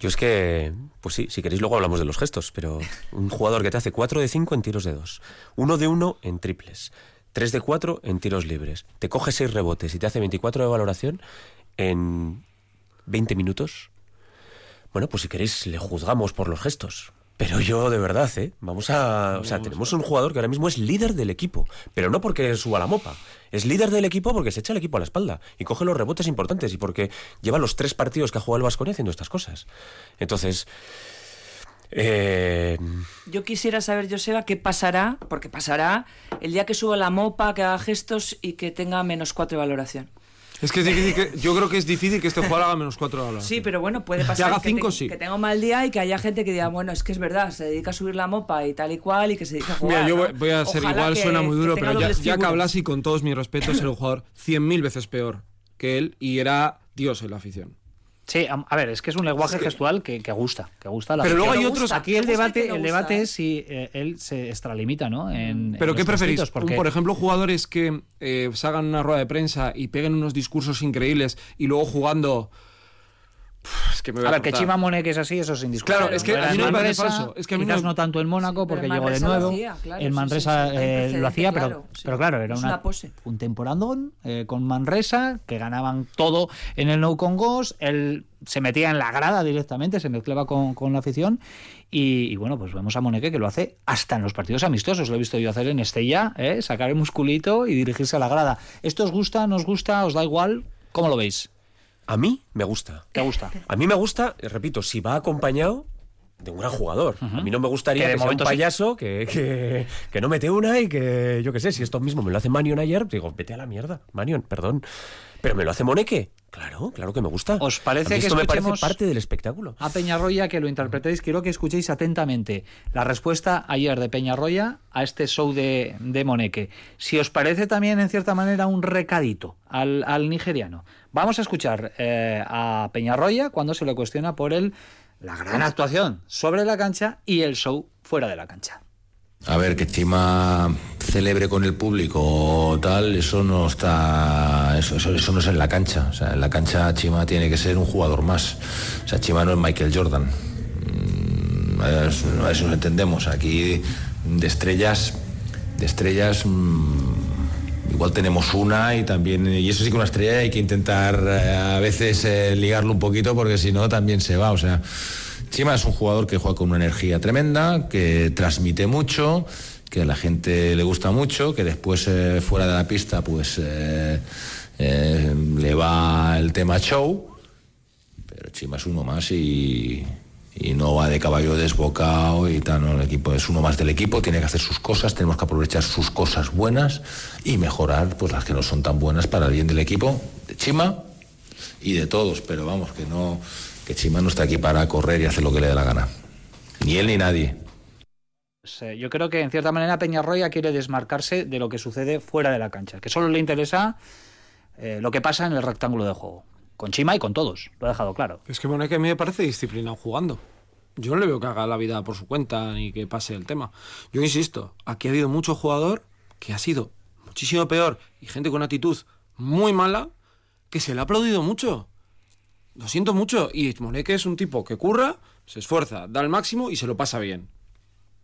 Yo es que, pues sí, si queréis luego hablamos de los gestos, pero un jugador que te hace 4 de 5 en tiros de 2, 1 de 1 en triples, 3 de 4 en tiros libres, te coge 6 rebotes y te hace 24 de valoración en 20 minutos. Bueno, pues si queréis le juzgamos por los gestos. Pero yo, de verdad, ¿eh? Vamos a... O sea, tenemos un jugador que ahora mismo es líder del equipo. Pero no porque suba la mopa. Es líder del equipo porque se echa el equipo a la espalda. Y coge los rebotes importantes. Y porque lleva los tres partidos que ha jugado el Vasconia haciendo estas cosas. Entonces... Eh... Yo quisiera saber, Joseba, qué pasará, porque pasará el día que suba la mopa, que haga gestos y que tenga menos cuatro de valoración. Es que es difícil que, yo creo que es difícil que este jugador haga menos 4 de valoración. Sí, pero bueno, puede pasar que, haga que, cinco, te- sí. que tenga un mal día y que haya gente que diga, bueno, es que es verdad, se dedica a subir la mopa y tal y cual y que se dedica a jugar. Mira, yo voy, voy a ser Ojalá igual, que- suena muy que duro, pero ya, ya que y con todos mis respetos, era un jugador 100.000 veces peor que él y era Dios en la afición. Sí, a a ver, es que es un lenguaje gestual que, que gusta, que gusta a la Pero luego hay otros- Aquí el debate, el debate es si eh, él se extralimita, ¿no? En, ¿Pero en qué preferís? hitos, porque- Un, por ejemplo, jugadores que eh, salgan una rueda de prensa y peguen unos discursos increíbles y luego jugando... Es que me voy A a, ver, que. Chima Monek es así, eso es indiscutible. Claro, es que a mí no me parece falso, es que a mí quizás no- no tanto en Mónaco, porque llegó de Manresa lo nuevo. hacía, claro, en sí, Manresa sí, sí, hay eh, lo hacía, pero, claro, sí. pero claro, era una, una pose. un temporadón eh, con Manresa, que ganaban todo en el No Con Ghost, él se metía en la grada directamente, se mezclaba con, con la afición, y, y bueno, pues vemos a Moneque que lo hace hasta en los partidos amistosos, lo he visto yo hacer en Estella, ¿eh? sacar el musculito y dirigirse a la grada. ¿Esto os gusta, no os gusta, os da igual? ¿Cómo lo veis? A mí me gusta. ¿Te gusta? A mí me gusta, eh, repito, si va acompañado de un gran jugador. A mí no me gustaría Que que, sea un sí. payaso que, que, que no mete una y que, yo qué sé, si esto mismo me lo hace Manion ayer, digo, vete a la mierda, Manion, perdón. Pero me lo hace Moneque. Claro, claro que me gusta. ¿Os parece que esto me parece parte del espectáculo? a Peñarroya que lo interpretéis. Quiero que escuchéis atentamente la respuesta ayer de Peñarroya a este show de, de Moneque. Si os parece también, en cierta manera, un recadito al, al nigeriano. Vamos a escuchar eh, a Peñarroya cuando se le cuestiona por el, la gran actuación sobre la cancha y el show fuera de la cancha. A ver, que Chima celebre con el público o tal, eso no está. Eso, eso, eso no es en la cancha. O sea, en la cancha Chima tiene que ser un jugador más. O sea, Chima no es Michael Jordan. Mm, A ver, a si nos entendemos. Aquí de estrellas, de estrellas. mm, Igual tenemos una y también, y eso sí que una estrella hay que intentar eh, a veces eh, ligarlo un poquito porque si no también se va. O sea, Chima es un jugador que juega con una energía tremenda, que transmite mucho, que a la gente le gusta mucho, que después eh, fuera de la pista pues eh, eh, le va el tema show, pero Chima es uno más y, no va de caballo desbocado y tal, el equipo es uno más del equipo, tiene que hacer sus cosas, tenemos que aprovechar sus cosas buenas y mejorar pues las que no son tan buenas para el bien del equipo, de Chima y de todos, pero vamos, que no, que Chima no está aquí para correr y hacer lo que le dé la gana. Ni él ni nadie. Pues, eh, yo creo que en cierta manera Peñarroya quiere desmarcarse de lo que sucede fuera de la cancha, que solo le interesa eh, lo que pasa en el rectángulo de juego. Con Chima y con todos, lo ha dejado claro. Es que Moneque a mí me parece disciplinado jugando. Yo no le veo que haga la vida por su cuenta ni que pase el tema. Yo insisto, aquí ha habido mucho jugador que ha sido muchísimo peor y gente con actitud muy mala que se le ha aplaudido mucho. Lo siento mucho. Y Moneque es un tipo que curra, se esfuerza, da el máximo y se lo pasa bien.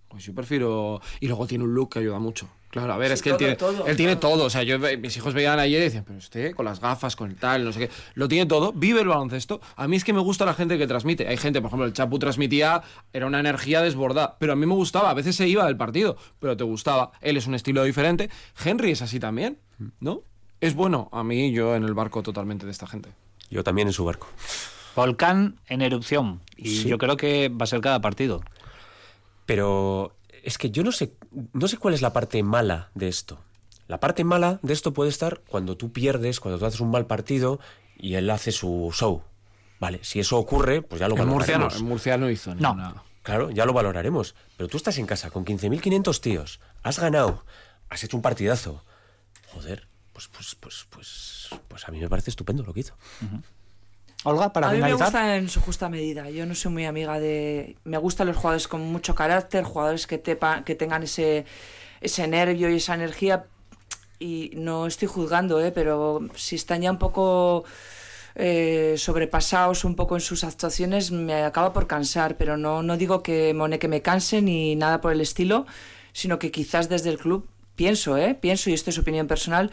Pues yo prefiero. Y luego tiene un look que ayuda mucho. Claro, a ver, Sí, es que él tiene todo, él tiene todo. O sea, yo mis hijos veían ayer y decían, pero usted con las gafas, con el tal, no sé qué. Lo tiene todo, vive el baloncesto. A mí es que me gusta la gente que transmite. Hay gente, por ejemplo, el Chapu transmitía, era una energía desbordada. Pero a mí me gustaba, a veces se iba del partido, pero te gustaba. Él es un estilo diferente. Henry es así también, ¿no? Es bueno. A mí, yo en el barco totalmente de esta gente. Yo también en su barco. Volcán en erupción. Y Sí. yo creo que va a ser cada partido. Pero es que yo no sé, no sé cuál es la parte mala de esto. La parte mala de esto puede estar cuando tú pierdes, cuando tú haces un mal partido y él hace su show. Vale, si eso ocurre, pues ya lo En Murcia, no, valoraremos. en Murcia no hizo No. Claro, ya lo valoraremos. Pero tú estás en casa con 15.500 tíos, has ganado, has hecho un partidazo. Joder, pues, pues, pues, pues, pues a mí me parece estupendo lo que hizo. Olga, para a mí me finalizar. gusta en su justa medida. Yo no soy muy amiga de. Me gustan los jugadores con mucho carácter, jugadores que, tepa- que tengan ese, ese nervio y esa energía. Y no estoy juzgando, ¿eh? pero si están ya un poco eh, sobrepasados un poco en sus actuaciones, me acaba por cansar. Pero no, no digo que Mone que me canse ni nada por el estilo, sino que quizás desde el club pienso, ¿eh? pienso, y esto es opinión personal.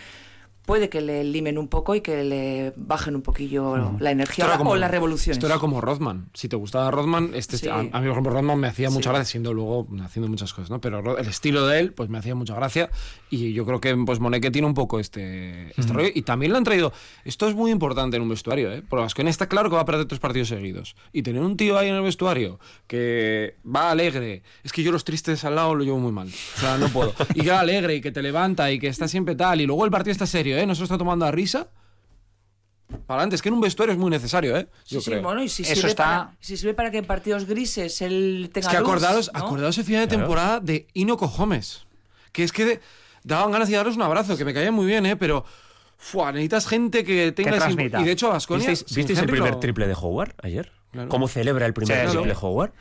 Puede que le limen un poco y que le bajen un poquillo la energía Esto era como- o las revoluciones. Esto era como Rodman. Si te gustaba Rodman, este, Sí. a, a mí, por ejemplo, Rodman me hacía mucha Sí. gracia, siendo luego haciendo muchas cosas, ¿no? Pero Ro- el estilo de él, pues me hacía mucha gracia. Y yo creo que pues Moneque tiene un poco este, este rollo. Y también le han traído. Esto es muy importante en un vestuario, ¿eh? Porque Vasconia está claro que va a perder tres partidos seguidos. Y tener un tío ahí en el vestuario que va alegre. Es que yo los tristes al lado lo llevo muy mal. O sea, no puedo. Y que va alegre y que te levanta y que está siempre tal. Y luego el partido está serio, ¿eh? No se lo está tomando a risa. Para adelante, es que en un vestuario es muy necesario, ¿eh? Sí, Yo sí, creo. bueno, y si Eso sirve, está- para, si sirve para que en partidos grises él tenga Es que luz, acordados, ¿no? acordados el final de temporada de Inoco Gómez. Que es que de- daban ganas de darles un abrazo, que me caía muy bien, ¿eh? Pero Fua, necesitas gente que tenga transmita. Y de hecho, Vasconia. ¿Visteis, visteis el primer triple de Howard ayer? Claro. ¿Cómo celebra el primer Sí, triple sí. Howard?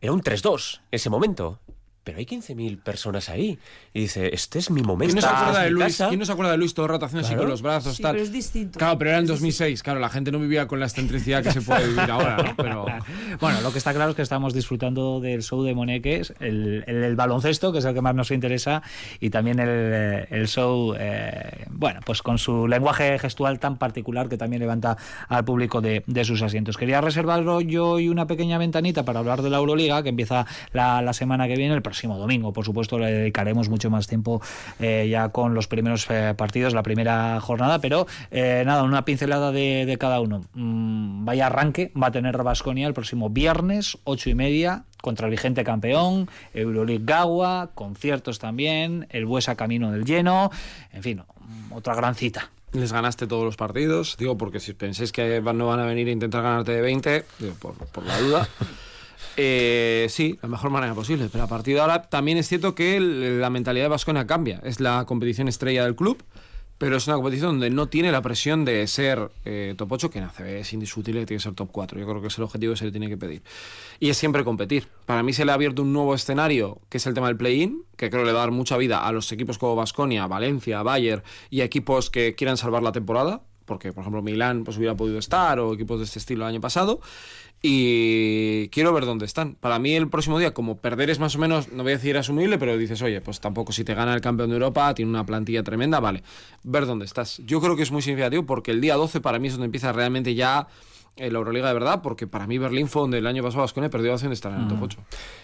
Era un 3-2 ese momento. Pero hay 15.000 personas ahí. Y dice, este es mi momento. ¿Quién no, se acuerda de Luis? casa". ¿Quién no se acuerda de Luis todo el rato haciendo así Claro. con los brazos? Sí, tal? pero es distinto. Claro, pero era en Es 2006. Claro, la gente no vivía con la excentricidad que se puede vivir ahora, ¿no? Pero. Bueno, lo que está claro es que estamos disfrutando del show de Moneques, el, el, el baloncesto, que es el que más nos interesa, y también el, eh, el show, eh, bueno, pues con su lenguaje gestual tan particular que también levanta al público de, de sus asientos. Quería reservarlo yo hoy una pequeña ventanita para hablar de la Euroliga, que empieza la, la semana que viene, el próximo domingo. Por supuesto, le dedicaremos mucho más tiempo eh, ya con los primeros eh, partidos, la primera jornada, pero eh, nada, una pincelada de, de cada uno. Mm, vaya arranque va a tener Basconia el próximo viernes, ocho y media, contra el vigente campeón, Euroleague Gawa, conciertos también, el Buesa Camino del Lleno, en fin, otra gran cita. Les ganaste todos los partidos, digo, porque si pensáis que no van a venir a intentar ganarte de 20, digo, por, por la duda. Eh, sí, la mejor manera posible, pero a partir de ahora también es cierto que el- la mentalidad de Vasconia cambia. Es la competición estrella del club, pero es una competición donde no tiene la presión de ser eh, top 8, que en ACB es indiscutible que tiene que ser top 4. Yo creo que es el objetivo que se le tiene que pedir. Y es siempre competir. Para mí se le ha abierto un nuevo escenario, que es el tema del play-in, que creo le va a dar mucha vida a los equipos como Vasconia, Valencia, Bayern y equipos que quieran salvar la temporada, porque por ejemplo Milán pues hubiera podido estar o equipos de este estilo el año pasado y quiero ver dónde están. Para mí el próximo día, como perder es más o menos, no voy a decir asumible, pero dices, oye, pues tampoco si te gana el campeón de Europa, tiene una plantilla tremenda, vale, ver dónde estás. Yo creo que es muy significativo porque el día 12 para mí es donde empieza realmente ya eh, la Euroliga de verdad, porque para mí Berlín fue donde el año pasado Vasconia perdió la opción de estar en el top 8.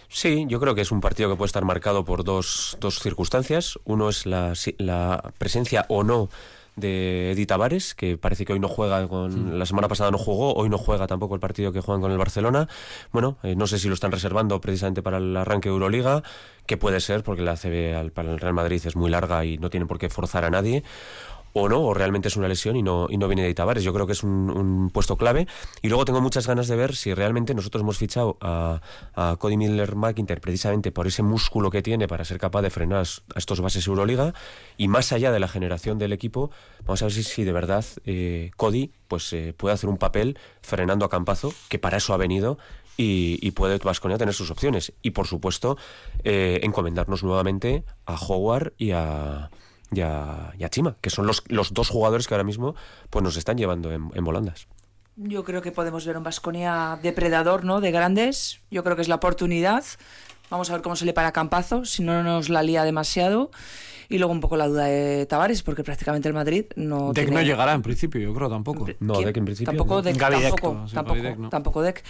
Sí, yo creo que es un partido que puede estar marcado por dos, dos circunstancias. Uno es la, la presencia o no de Eddie Tavares, que parece que hoy no juega con la semana pasada no jugó, hoy no juega tampoco el partido que juegan con el Barcelona. Bueno, eh, no sé si lo están reservando precisamente para el arranque de Euroliga, que puede ser porque la ACB al- para el Real Madrid es muy larga y no tienen por qué forzar a nadie. O no, o realmente es una lesión y no, y no viene de Tavares. Yo creo que es un, puesto clave. Y luego tengo muchas ganas de ver si realmente nosotros hemos fichado a, Cody Miller McIntyre precisamente por ese músculo que tiene para ser capaz de frenar a estos bases Euroliga. Y más allá de la generación del equipo, vamos a ver si, de verdad eh, Cody pues, eh, puede hacer un papel frenando a Campazo, que para eso ha venido. Y, y puede Vasconia tener sus opciones. Y por supuesto, eh, encomendarnos nuevamente a Howard y a, y a, y a Chima, que son los, los dos jugadores que ahora mismo pues, nos están llevando en, en volandas. Yo creo que podemos ver un Vasconia depredador, ¿no? De grandes. Yo creo que es la oportunidad. Vamos a ver cómo se le para Campazo, si no nos la lía demasiado. Y luego un poco la duda de Tavares, porque prácticamente el Madrid no Deck tiene... no llegará en principio, yo creo tampoco. No, ¿Quién? Deck en principio. Tampoco no. Deck, tampoco, no, sí, tampoco, Deck no. tampoco Deck.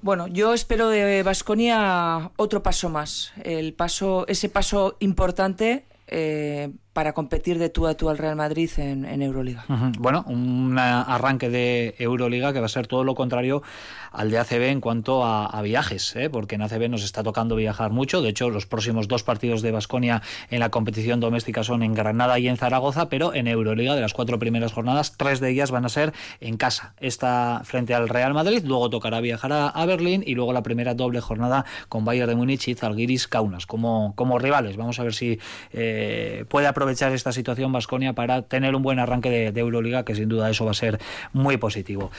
Bueno, yo espero de Vasconia otro paso más. El paso, ese paso importante eh, para competir de tú a tú al Real Madrid en, en Euroliga. Ujú. Bueno, un arranque de Euroliga que va a ser todo lo contrario al de ACB en cuanto a, a viajes, ¿eh? porque en ACB nos está tocando viajar mucho. De hecho, los próximos dos partidos de Basconia en la competición doméstica son en Granada y en Zaragoza, pero en Euroliga, de las cuatro primeras jornadas, tres de ellas van a ser en casa. Esta frente al Real Madrid, luego tocará viajar a, a Berlín y luego la primera doble jornada con Bayern de Múnich y Zalgiris Kaunas como, como rivales. Vamos a ver si eh, puede aprovechar esta situación Basconia para tener un buen arranque de, Euroliga, que sin duda eso va a ser muy positivo.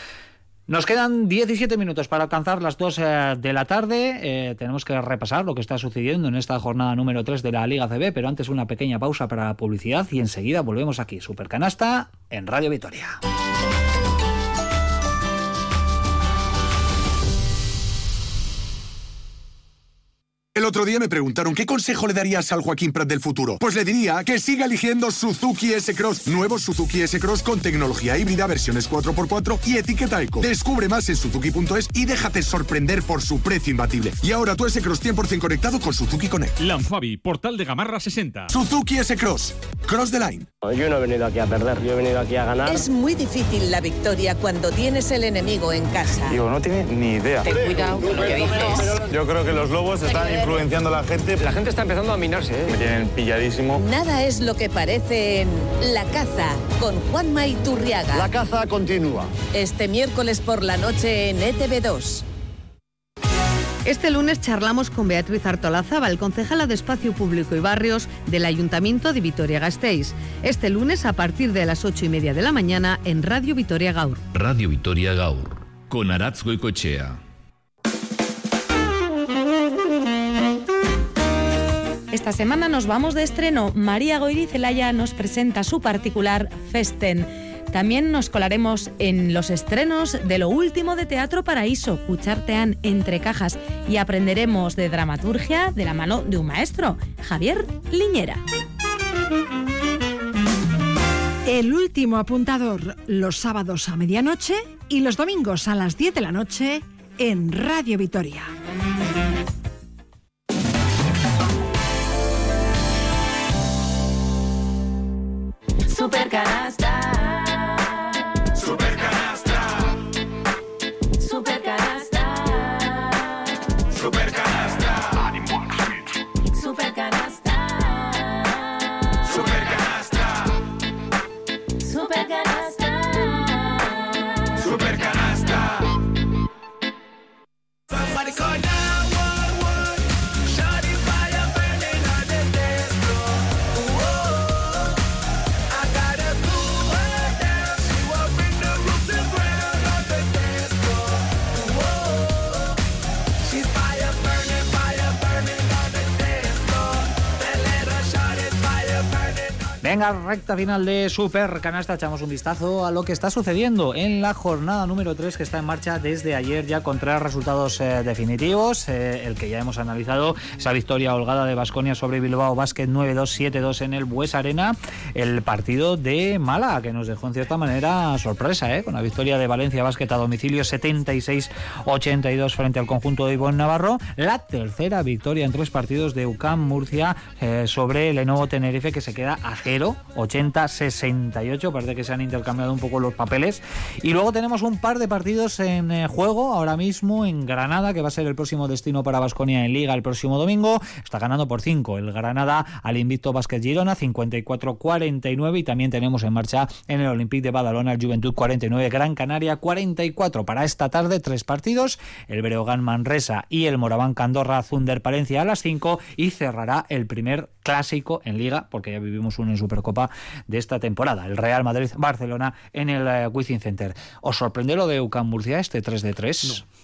Nos quedan 17 minutos para alcanzar las 2 eh, de la tarde. Eh, tenemos que repasar lo que está sucediendo en esta jornada número 3 de la Liga CB, pero antes una pequeña pausa para publicidad y enseguida volvemos aquí, Supercanasta, en Radio Vitoria. El otro día me preguntaron qué consejo le darías al Joaquín Prat del futuro. Pues le diría que siga eligiendo Suzuki S-Cross. Nuevo Suzuki S-Cross con tecnología híbrida, versiones 4x4 y etiqueta eco. Descubre más en suzuki.es y déjate sorprender por su precio imbatible. Y ahora tu S-Cross 100% conectado con Suzuki Connect. Lanfabi, portal de Gamarra 60. Suzuki S-Cross. Cross the line. Yo no he venido aquí a perder, yo he venido aquí a ganar. Es muy difícil la victoria cuando tienes el enemigo en casa. Digo, no tiene ni idea. Ten cuidado con lo que dices. Yo creo que los lobos están influenciando a la gente. La gente está empezando a minarse, ¿eh? Me tienen pilladísimo. Nada es lo que parece en La Caza con Juanma Iturriaga. La caza continúa. Este miércoles por la noche en E ETV2. Este lunes charlamos con Beatriz Artolazábal, concejala de Espacio Público y Barrios del Ayuntamiento de Vitoria-Gasteiz. Este lunes a partir de las ocho y media de la mañana en Radio Vitoria Gaur. Radio Vitoria Gaur, con Aratz Goicoechea. Esta semana nos vamos de estreno. María Goiri Celaya nos presenta su particular Festen. También nos colaremos en los estrenos de lo último de Teatro Paraíso, Cuchartean entre cajas, y aprenderemos de dramaturgia de la mano de un maestro, Javier Liñera. El último apuntador los sábados a medianoche y los domingos a las 10 de la noche en Radio Vitoria. Venga, recta final de Super Canasta. Echamos un vistazo a lo que está sucediendo en la jornada número 3 que está en marcha desde ayer ya con tres resultados eh, definitivos. Eh, el que ya hemos analizado, esa victoria holgada de Basconia sobre Bilbao Basket 9-2, 7-2 en el Bues Arena. El partido de Mala que nos dejó en cierta manera sorpresa, eh, con la victoria de Valencia Basket a domicilio 76-82 frente al conjunto de Ivonne Navarro. La tercera victoria en tres partidos de UCAM Murcia eh, sobre Lenovo Tenerife que se queda a 0, 80-68. Parece que se han intercambiado un poco los papeles. Y luego tenemos un par de partidos en eh, juego ahora mismo en Granada, que va a ser el próximo destino para Basconia en Liga el próximo domingo. Está ganando por 5 el Granada al Invicto Basket Girona, 54-49. Y también tenemos en marcha en el Olympique de Badalona el Juventud 49, Gran Canaria 44. Para esta tarde, tres partidos: el Breogán Manresa y el Moraván Candorra Zunder Palencia a las 5. Y cerrará el primer clásico en Liga, porque ya vivimos uno en Supercopa de esta temporada, el Real Madrid-Barcelona en el eh, Wizzing Center. ¿Os sorprende lo de UCAM Murcia, este 3 de 3? No,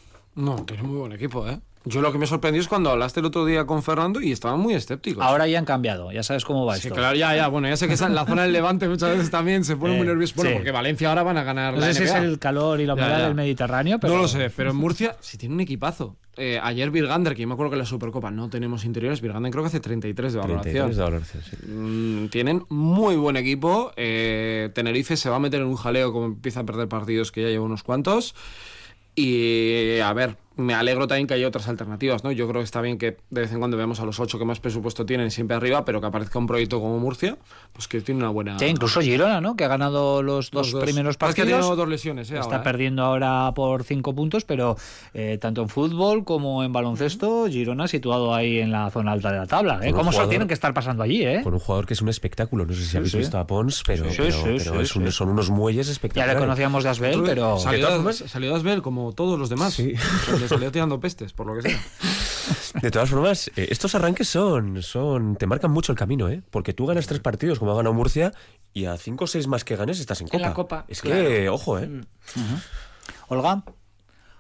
tiene muy buen equipo, ¿eh? Yo lo que me sorprendió es cuando hablaste el otro día con Fernando y estaban muy escépticos. Ahora ya han cambiado, ya sabes cómo va Sí, esto. claro, ya, ya. Bueno, ya sé que en la zona del Levante muchas veces también se pone Eh, muy nervioso. Bueno, sí. porque Valencia ahora van a ganar No la sé si es el calor y la humedad del Mediterráneo, pero... No lo sé, pero en Murcia sí tiene un equipazo. Eh, ayer Virgander, que yo me acuerdo que en la Supercopa no tenemos interiores, Virgander creo que hace 33 de valoración. 33 de valoración, sí. Mm, tienen muy buen equipo. Eh, Tenerife se va a meter en un jaleo como empieza a perder partidos que ya lleva unos cuantos. Y a ver, me alegro también que haya otras alternativas, ¿no? Yo creo que está bien que de vez en cuando veamos a los ocho que más presupuesto tienen siempre arriba, pero que aparezca un proyecto como Murcia, pues que tiene una buena... Sí, incluso Girona, ¿no? Que ha ganado los dos, Los dos. primeros Pasa que ha partidos. tenido dos lesiones, ¿eh? Está ahora, ¿eh? perdiendo ahora por cinco puntos, pero eh, tanto en fútbol como en baloncesto, Girona situado ahí en la zona alta de la tabla. ¿eh? ¿Cómo se lo jugador- tienen que estar pasando allí, eh? Con un jugador que es un espectáculo. No sé si Sí, habéis sí. visto a Pons, pero, Sí, pero- sí, pero sí, es un- sí. son unos muelles Ya espectaculares. le conocíamos de Asbel, pero... De salió de Asbel como todos los demás. Sí. Le salió tirando pestes, por lo que sea. De todas formas, eh, estos arranques son, son. te marcan mucho el camino, ¿eh? Porque tú ganas tres partidos, como ha ganado Murcia, y a cinco o seis más que ganes estás en Copa. En la Copa, Es claro. que, ojo, ¿eh? Olga.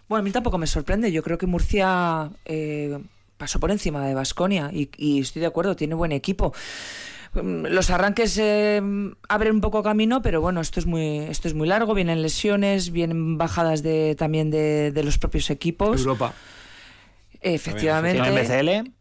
Bueno, a mí tampoco me sorprende. Yo creo que Murcia eh, pasó por encima de Basconia y, y estoy de acuerdo, tiene buen equipo. Mm, Los arranques eh, abren un poco camino, pero bueno, esto es muy, esto es muy largo, vienen lesiones, vienen bajadas de, también de, de los propios equipos. Europa. Efectivamente. Tiene BCL.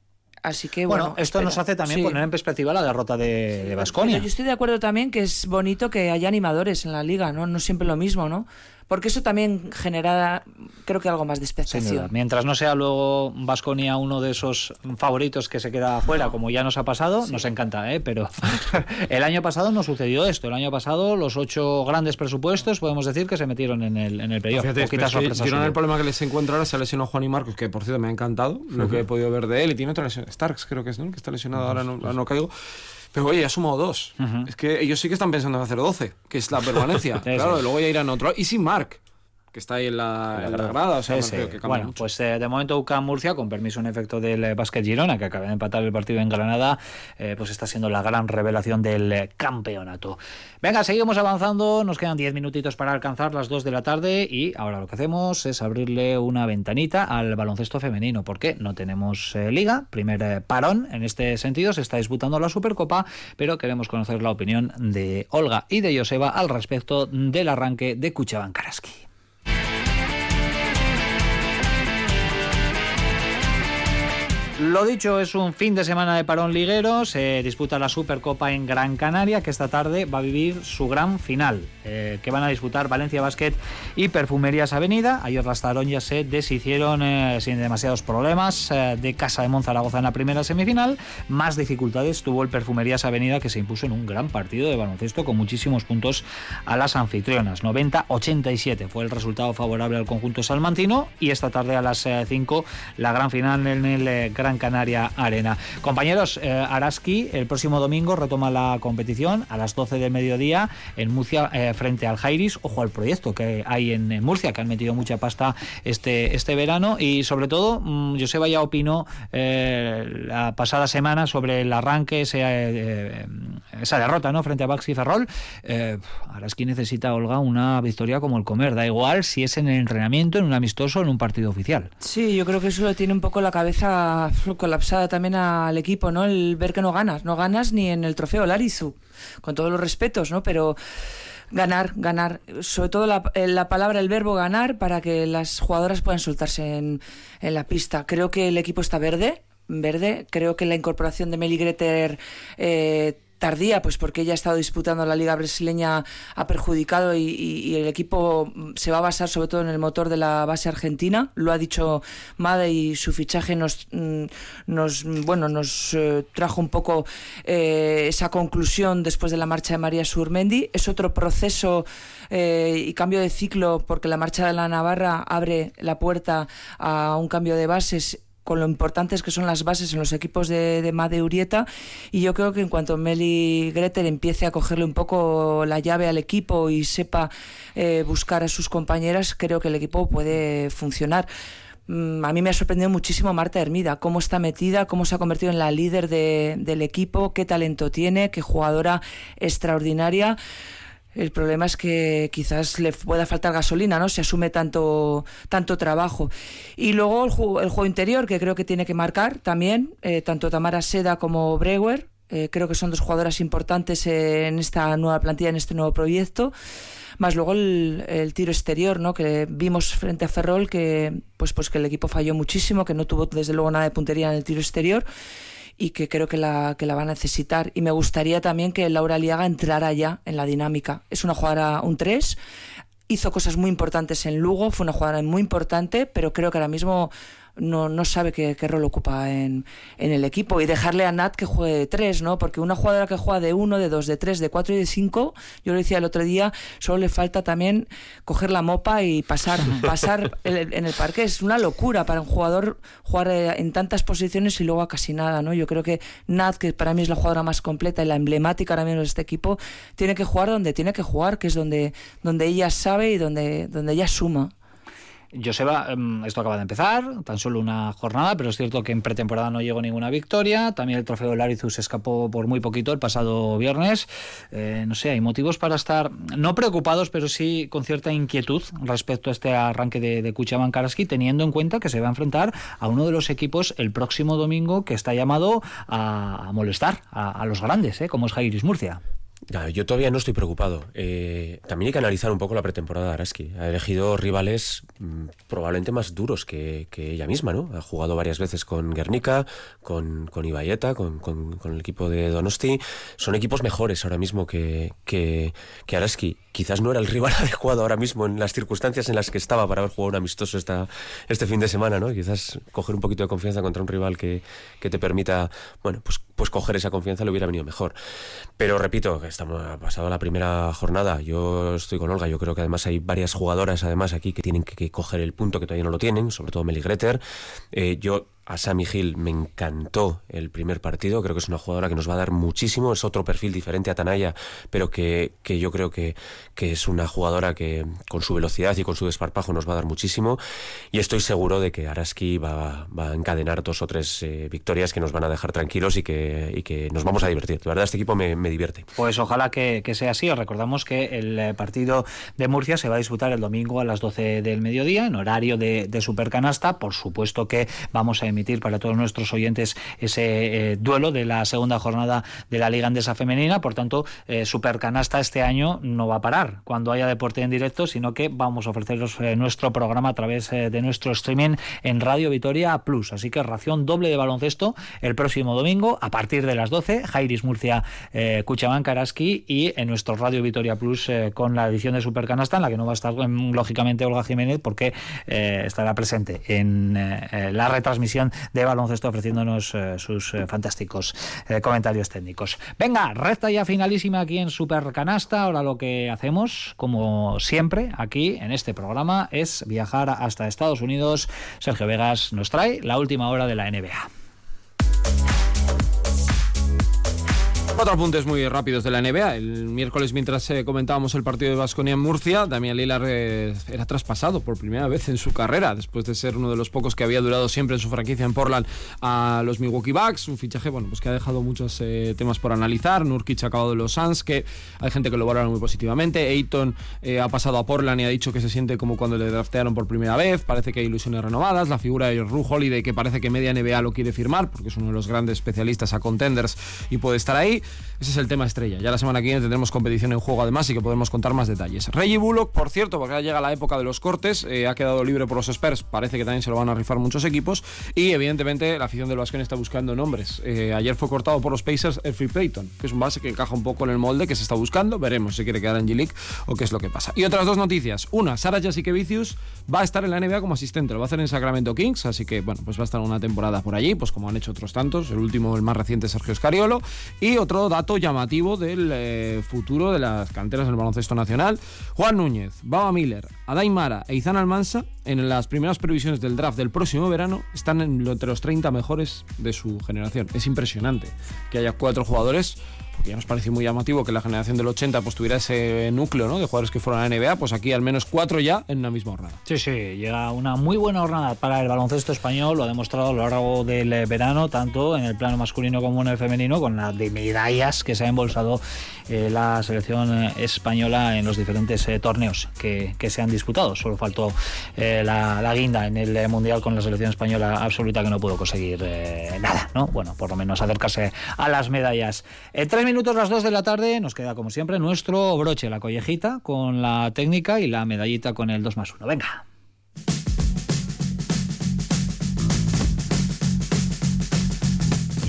Así que Bueno, bueno. esto nos hace también Sí. poner en perspectiva la derrota de. Pero yo estoy de acuerdo también que es bonito que haya animadores en la liga, ¿no? No siempre lo mismo, ¿no? Porque eso también genera, creo que algo más de expectación. Mientras no sea luego Vasconia uno de esos favoritos que se queda afuera, como ya nos ha pasado, nos encanta, ¿eh? Pero el año pasado no sucedió esto. El año pasado los ocho grandes presupuestos, podemos decir que se metieron en el, en el hubo. el problema que les encuentra ahora se ha lesionado Juan y Marcos, que por cierto me ha encantado lo que he podido ver de él. Y tiene otra lesión, Starks creo que es, ¿no? Que está lesionado, ahora no, ahora no caigo. Pero oye, ha sumado dos. Es que ellos sí que están pensando en hacer 12, que es la permanencia. Claro, y luego ya irán a otro. Y sin Mark. Que está ahí en la, en la grada. grada. O sea, Sí, sí. que Bueno, mucho. pues eh, de momento UCAM Murcia, con permiso en efecto del eh, Básquet Girona, que acaba de empatar el partido en Granada, eh, pues está siendo la gran revelación del eh, campeonato. Venga, seguimos avanzando, nos quedan 10 minutitos para alcanzar las 2 de la tarde y ahora lo que hacemos es abrirle una ventanita al baloncesto femenino, porque no tenemos liga, primer parón en este sentido, se está disputando la Supercopa, pero queremos conocer la opinión de Olga y de Joseba al respecto del arranque de Cuchaban Karaski. Lo dicho, es un fin de semana de parón liguero. Se disputa la Supercopa en Gran Canaria, que esta tarde va a vivir su gran final, eh, que van a disputar Valencia Basket y Perfumerías Avenida. Ayer las taronjas se deshicieron eh, sin demasiados problemas eh, de Casa de Monzaragoza en la primera semifinal. Más dificultades tuvo el Perfumerías Avenida, que se impuso en un gran partido de baloncesto con muchísimos puntos a las anfitrionas. 90-87 fue el resultado favorable al conjunto salmantino. Y esta tarde a las 5 la gran final en el eh, Gran Canaria Arena. Compañeros, eh, Araski el próximo domingo retoma la competición a las 12 del mediodía en Murcia eh, frente al Jairis. Ojo al proyecto que hay en, Murcia, que han metido mucha pasta este, este verano. Y sobre todo, mm, Joseba ya opinó eh, la pasada semana sobre el arranque, ese, eh, esa derrota ¿no? frente a Baxi Ferrol. Araski necesita, Olga, una victoria como el comer. Da igual si es en el entrenamiento, en un amistoso en un partido oficial. Sí, yo creo que eso le tiene un poco la cabeza colapsada también al equipo, ¿no? El ver que no ganas, no ganas ni en el trofeo Larizu, con todos los respetos, ¿no? Pero ganar, ganar, sobre todo la, eh, la palabra, el verbo ganar para que las jugadoras puedan soltarse en, en la pista. Creo que el equipo está verde, verde. Creo que la incorporación de Meli Greter eh, tardía, pues porque ella ha estado disputando la liga brasileña, ha perjudicado y, el equipo se va a basar sobre todo en el motor de la base argentina. Lo ha dicho Made y su fichaje nos, mm, nos bueno, nos eh, trajo un poco eh, esa conclusión después de la marcha de María Surmendi. Es otro proceso eh, y cambio de ciclo porque la marcha de la Navarra abre la puerta a un cambio de bases con lo importantes que son las bases en los equipos de, de Made Urieta y yo creo que en cuanto Meli Greter empiece a cogerle un poco la llave al equipo y sepa eh, buscar a sus compañeras, creo que el equipo puede funcionar. Mm, A mí me ha sorprendido muchísimo Marta Hermida, cómo está metida, cómo se ha convertido en la líder de- del equipo, qué talento tiene, qué jugadora extraordinaria. El problema es que quizás le pueda faltar gasolina, ¿no? Se asume tanto, tanto trabajo. Y luego el, el juego interior, que creo que tiene que marcar también, eh, tanto Tamara Seda como Brewer. eh, creo que son dos jugadoras importantes en esta nueva plantilla, en este nuevo proyecto. Más luego el, el tiro exterior, ¿no? Que vimos frente a Ferrol que, pues, pues que el equipo falló muchísimo, que no tuvo desde luego nada de puntería en el tiro exterior y que creo que la, que la va a necesitar. Y me gustaría también que Laura Liaga entrara ya en la dinámica. Es una jugadora un 3, hizo cosas muy importantes en Lugo, fue una jugadora muy importante, pero creo que ahora mismo no, no sabe qué, qué rol ocupa en, en el equipo y dejarle a Nat que juegue de tres, ¿no? Porque una jugadora que juega de uno, de dos, de tres, de cuatro y de cinco, yo lo decía el otro día, solo le falta también coger la mopa y pasar, pasar el- en el parque. Es una locura para un jugador jugar eh, en tantas posiciones y luego a casi nada, ¿no? Yo creo que Nat, que para mí es la jugadora más completa y la emblemática ahora mismo de este equipo, tiene que jugar donde tiene que jugar, que es donde, donde ella sabe y donde, donde ella suma. Joseba, em, esto acaba de empezar, tan solo una jornada, pero es cierto que en pretemporada no llegó ninguna victoria. También el trofeo Larizus escapó por muy poquito el pasado viernes. Eh, no sé, hay motivos para estar no preocupados, pero sí con cierta inquietud respecto a este arranque de, de Karaski, teniendo en cuenta que se va a enfrentar a uno de los equipos el próximo domingo que está llamado a, a molestar a, a los grandes, ¿eh? como es Jairis Murcia. Yo todavía no estoy preocupado. Eh, también hay que analizar un poco la pretemporada de Araski. Ha elegido rivales mm, probablemente más duros que, ella misma, ¿no? Ha jugado varias veces con Guernica, con, con con, con- con el equipo de Donosti. Son equipos mejores ahora mismo que, que, que Araski. Quizás no era el rival adecuado ahora mismo en las circunstancias en las que estaba para haber jugado un amistoso esta, este fin de semana, ¿no? Quizás coger un poquito de confianza contra un rival que, que te permita, bueno, pues, pues coger esa confianza le hubiera venido mejor. Pero repito, que estamos ha pasado la primera jornada. Yo estoy con Olga. Yo creo que además hay varias jugadoras además aquí que tienen que, coger el punto que todavía no lo tienen, sobre todo Meli Greter. Eh, yo A Sammy Hill me encantó el primer partido, creo que es una jugadora que nos va a dar muchísimo, es otro perfil diferente a Tanaya, pero que, que yo creo que, que es una jugadora que con su velocidad y con su desparpajo nos va a dar muchísimo y estoy seguro de que Araski va, va a encadenar dos o tres eh, victorias que nos van a dejar tranquilos y que, y que nos vamos a divertir. La verdad, este equipo me, me divierte. Pues ojalá que, que sea así. Os recordamos que el eh, partido de Murcia se va a disputar el domingo a las 12 del mediodía en horario de, de Supercanasta. Por supuesto que vamos a emitir para todos nuestros oyentes ese eh, duelo de la segunda jornada de la Liga Andesa Femenina. Por tanto, eh, Supercanasta este año no va a parar cuando haya deporte en directo, sino que vamos a ofreceros eh, nuestro programa a través eh, de nuestro streaming en Radio Vitoria Plus. Así que ración doble de baloncesto el próximo domingo a partir de las 12. Jairis Murcia, Cuchamán Karaski y en nuestro Radio Vitoria Plus con la edición de Supercanasta en la que no va a estar em, lógicamente Olga Jiménez porque estará presente en la retransmisión de baloncesto ofreciéndonos eh, sus eh, fantásticos eh, comentarios técnicos. Venga, recta ya finalísima aquí en Supercanasta. Ahora lo que hacemos, como siempre, aquí en este programa es viajar hasta Estados Unidos. Sergio Vegas nos trae la última hora de la NBA. Cuatro apuntes muy rápidos de la NBA. El miércoles, mientras eh, comentábamos el partido de Vasconia en Murcia, Damián Lillard eh, era traspasado por primera vez en su carrera, después de ser uno de los pocos que había durado siempre en su franquicia en Portland a los Milwaukee Bucks. Un fichaje bueno, pues que ha dejado muchos eh, temas por analizar. Nurkic ha acabado de los Suns, que hay gente que lo valora muy positivamente. Ayton ha pasado a Portland y ha dicho que se siente como cuando le draftearon por primera vez. Parece que hay ilusiones renovadas. La figura de Ru Holiday, que parece que media NBA lo quiere firmar, porque es uno de los grandes especialistas a contenders y puede estar ahí. Ese es el tema estrella. Ya la semana que viene tendremos competición en juego además y que podemos contar más detalles. Reggie Bullock, por cierto, porque ahora llega la época de los cortes, eh, ha quedado libre por los Spurs. Parece que también se lo van a rifar muchos equipos. Y evidentemente la afición del Vasconia está buscando nombres. Eh, ayer fue cortado por los Pacers el Free Payton, que es un base que encaja un poco en el molde que se está buscando. Veremos si quiere quedar en G-League o qué es lo que pasa. Y otras dos noticias. Una, Sara Jasikevicius va a estar en la NBA como asistente. Lo va a hacer en Sacramento Kings, así que bueno, pues va a estar una temporada por allí, pues como han hecho otros tantos. El último, el más reciente, Sergio Scariolo. Y otro dato llamativo del eh, futuro de las canteras del baloncesto nacional. Juan Núñez, Baba Miller, Adai Mara e Izan Almansa, en las primeras previsiones del draft del próximo verano, están entre los 30 mejores de su generación. Es impresionante que haya cuatro jugadores porque ya nos pareció muy llamativo que la generación del 80 pues tuviera ese núcleo de jugadores que fueron a la NBA, pues aquí al menos cuatro ya en una misma jornada. Sí, sí, llega una muy buena jornada para el baloncesto español, lo ha demostrado a lo largo del eh, verano, tanto en el plano masculino como en el femenino, con la de medallas que se ha embolsado eh, la selección eh, española en los diferentes eh, torneos que, se han disputado. Solo faltó eh, la, la guinda en el Mundial con la selección española absoluta que no pudo conseguir nada, ¿no? Bueno, por lo menos acercarse a las medallas. En tres minutos, las dos de la tarde, nos queda como siempre nuestro broche, la collejita, con la técnica y la medallita con el 2 más 1. Venga.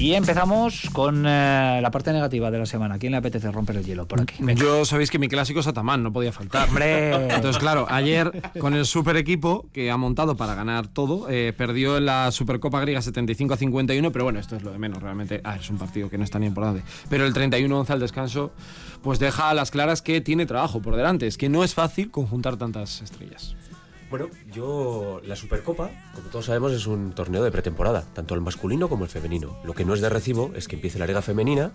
Y empezamos con eh, la parte negativa de la semana. ¿A quién le apetece romper el hielo por aquí? Yo sabéis que mi clásico es Atamán, no podía faltar. ¡Hombre! Entonces, claro, ayer con el super equipo que ha montado para ganar todo, eh, perdió en la Supercopa griega 75 a 51, pero bueno, esto es lo de menos realmente. Ah, es un partido que no es tan importante. Pero el 31-11 al descanso, pues deja a las claras que tiene trabajo por delante. Es que no es fácil conjuntar tantas estrellas. Bueno, yo la Supercopa, como todos sabemos, es un torneo de pretemporada, tanto el masculino como el femenino. Lo que no es de recibo es que empiece la liga femenina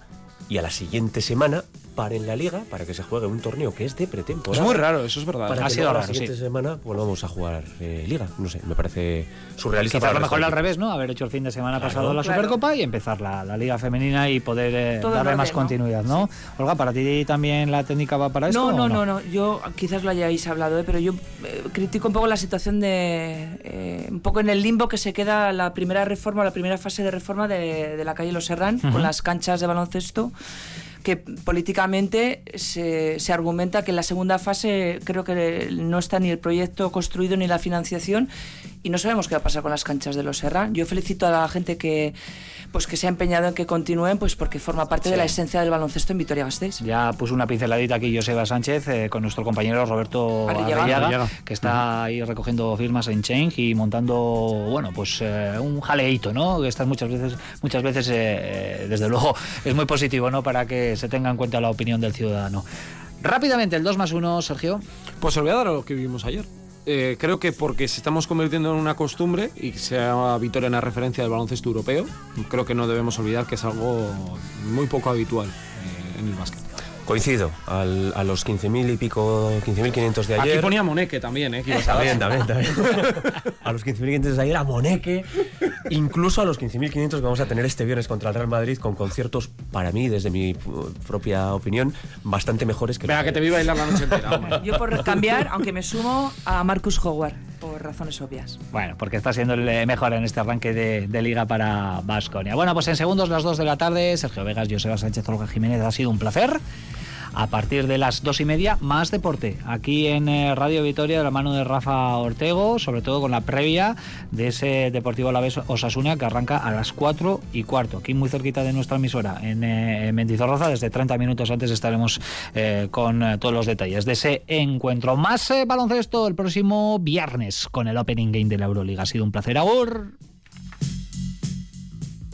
y a la siguiente semana paren la liga para que se juegue un torneo que es de pretemporada. Es muy raro, eso es verdad. Para Ha que sido luego raro, la siguiente sí. semana volvamos a jugar eh, liga. No sé, me parece surrealista. Quizás para a lo mejor al revés, ¿no? Haber hecho el fin de semana Claro, pasado la claro. Supercopa y empezar la, la Liga Femenina y poder eh, darle orden, más ¿no? continuidad, ¿no? Olga, ¿para ti también la técnica va para esto? No, no, no, no. Yo quizás lo hayáis hablado, ¿eh? pero yo eh, critico un poco la situación de. eh, un poco en el limbo que se queda la primera reforma, la primera fase de reforma de, de la calle Los Serrán, Ujú. con las canchas de baloncesto. Que políticamente se, se argumenta que en la segunda fase creo que no está ni el proyecto construido ni la financiación y no sabemos qué va a pasar con las canchas de los Serrán. Yo felicito a la gente que pues que se ha empeñado en que continúen, pues porque forma parte Sí. de la esencia del baloncesto en Vitoria-Gasteiz. Ya puso una pinceladita aquí Joseba Sánchez eh, con nuestro compañero Roberto Arrillaga. Arrillaga, Arrillaga. que está ahí recogiendo firmas en Change y montando, bueno, pues eh, un jaleíto, ¿no? Que estas muchas veces, muchas veces, eh, eh, desde luego, es muy positivo, ¿no? Para que se tenga en cuenta la opinión del ciudadano. Rápidamente, el 2 más 1, Sergio. Pues os voy a dar a lo que vimos ayer. Eh, creo que porque se estamos convirtiendo en una costumbre y sea Vitoria una referencia del baloncesto europeo, creo que no debemos olvidar que es algo muy poco habitual eh, en el básquet. Coincido, al- a los 15.000 y pico, 15.500 de ayer. Aquí ponía Moneque también, ¿eh? que ibas a También, también, también. a los 15.500 de ayer, a Moneque. Incluso a los 15.500 que vamos a tener este viernes contra el Real Madrid con conciertos, para mí, desde mi pu- propia opinión, bastante mejores que Venga, los que te vi bailar la noche entera. hombre. Yo por cambiar, aunque me sumo a Marcus Howard, por razones obvias. Bueno, porque está siendo el eh, mejor en este arranque de, de liga para Vasconia. Bueno, pues en segundos, las 2 de la tarde, Sergio Vegas, Joseba Sánchez, Olga Jiménez, ha sido un placer. A partir de las dos y media, más deporte. Aquí en eh, Radio Vitoria, de la mano de Rafa Ortego, sobre todo con la previa de ese Deportivo Alavés Osasuna que arranca a las 4 y cuarto. Aquí muy cerquita de nuestra emisora, en, eh, en Mendizorroza. Desde 30 minutos antes estaremos eh, con eh, todos los detalles de ese encuentro. Más baloncesto el próximo viernes con el Opening Game de la Euroliga. Ha sido un placer, Agur.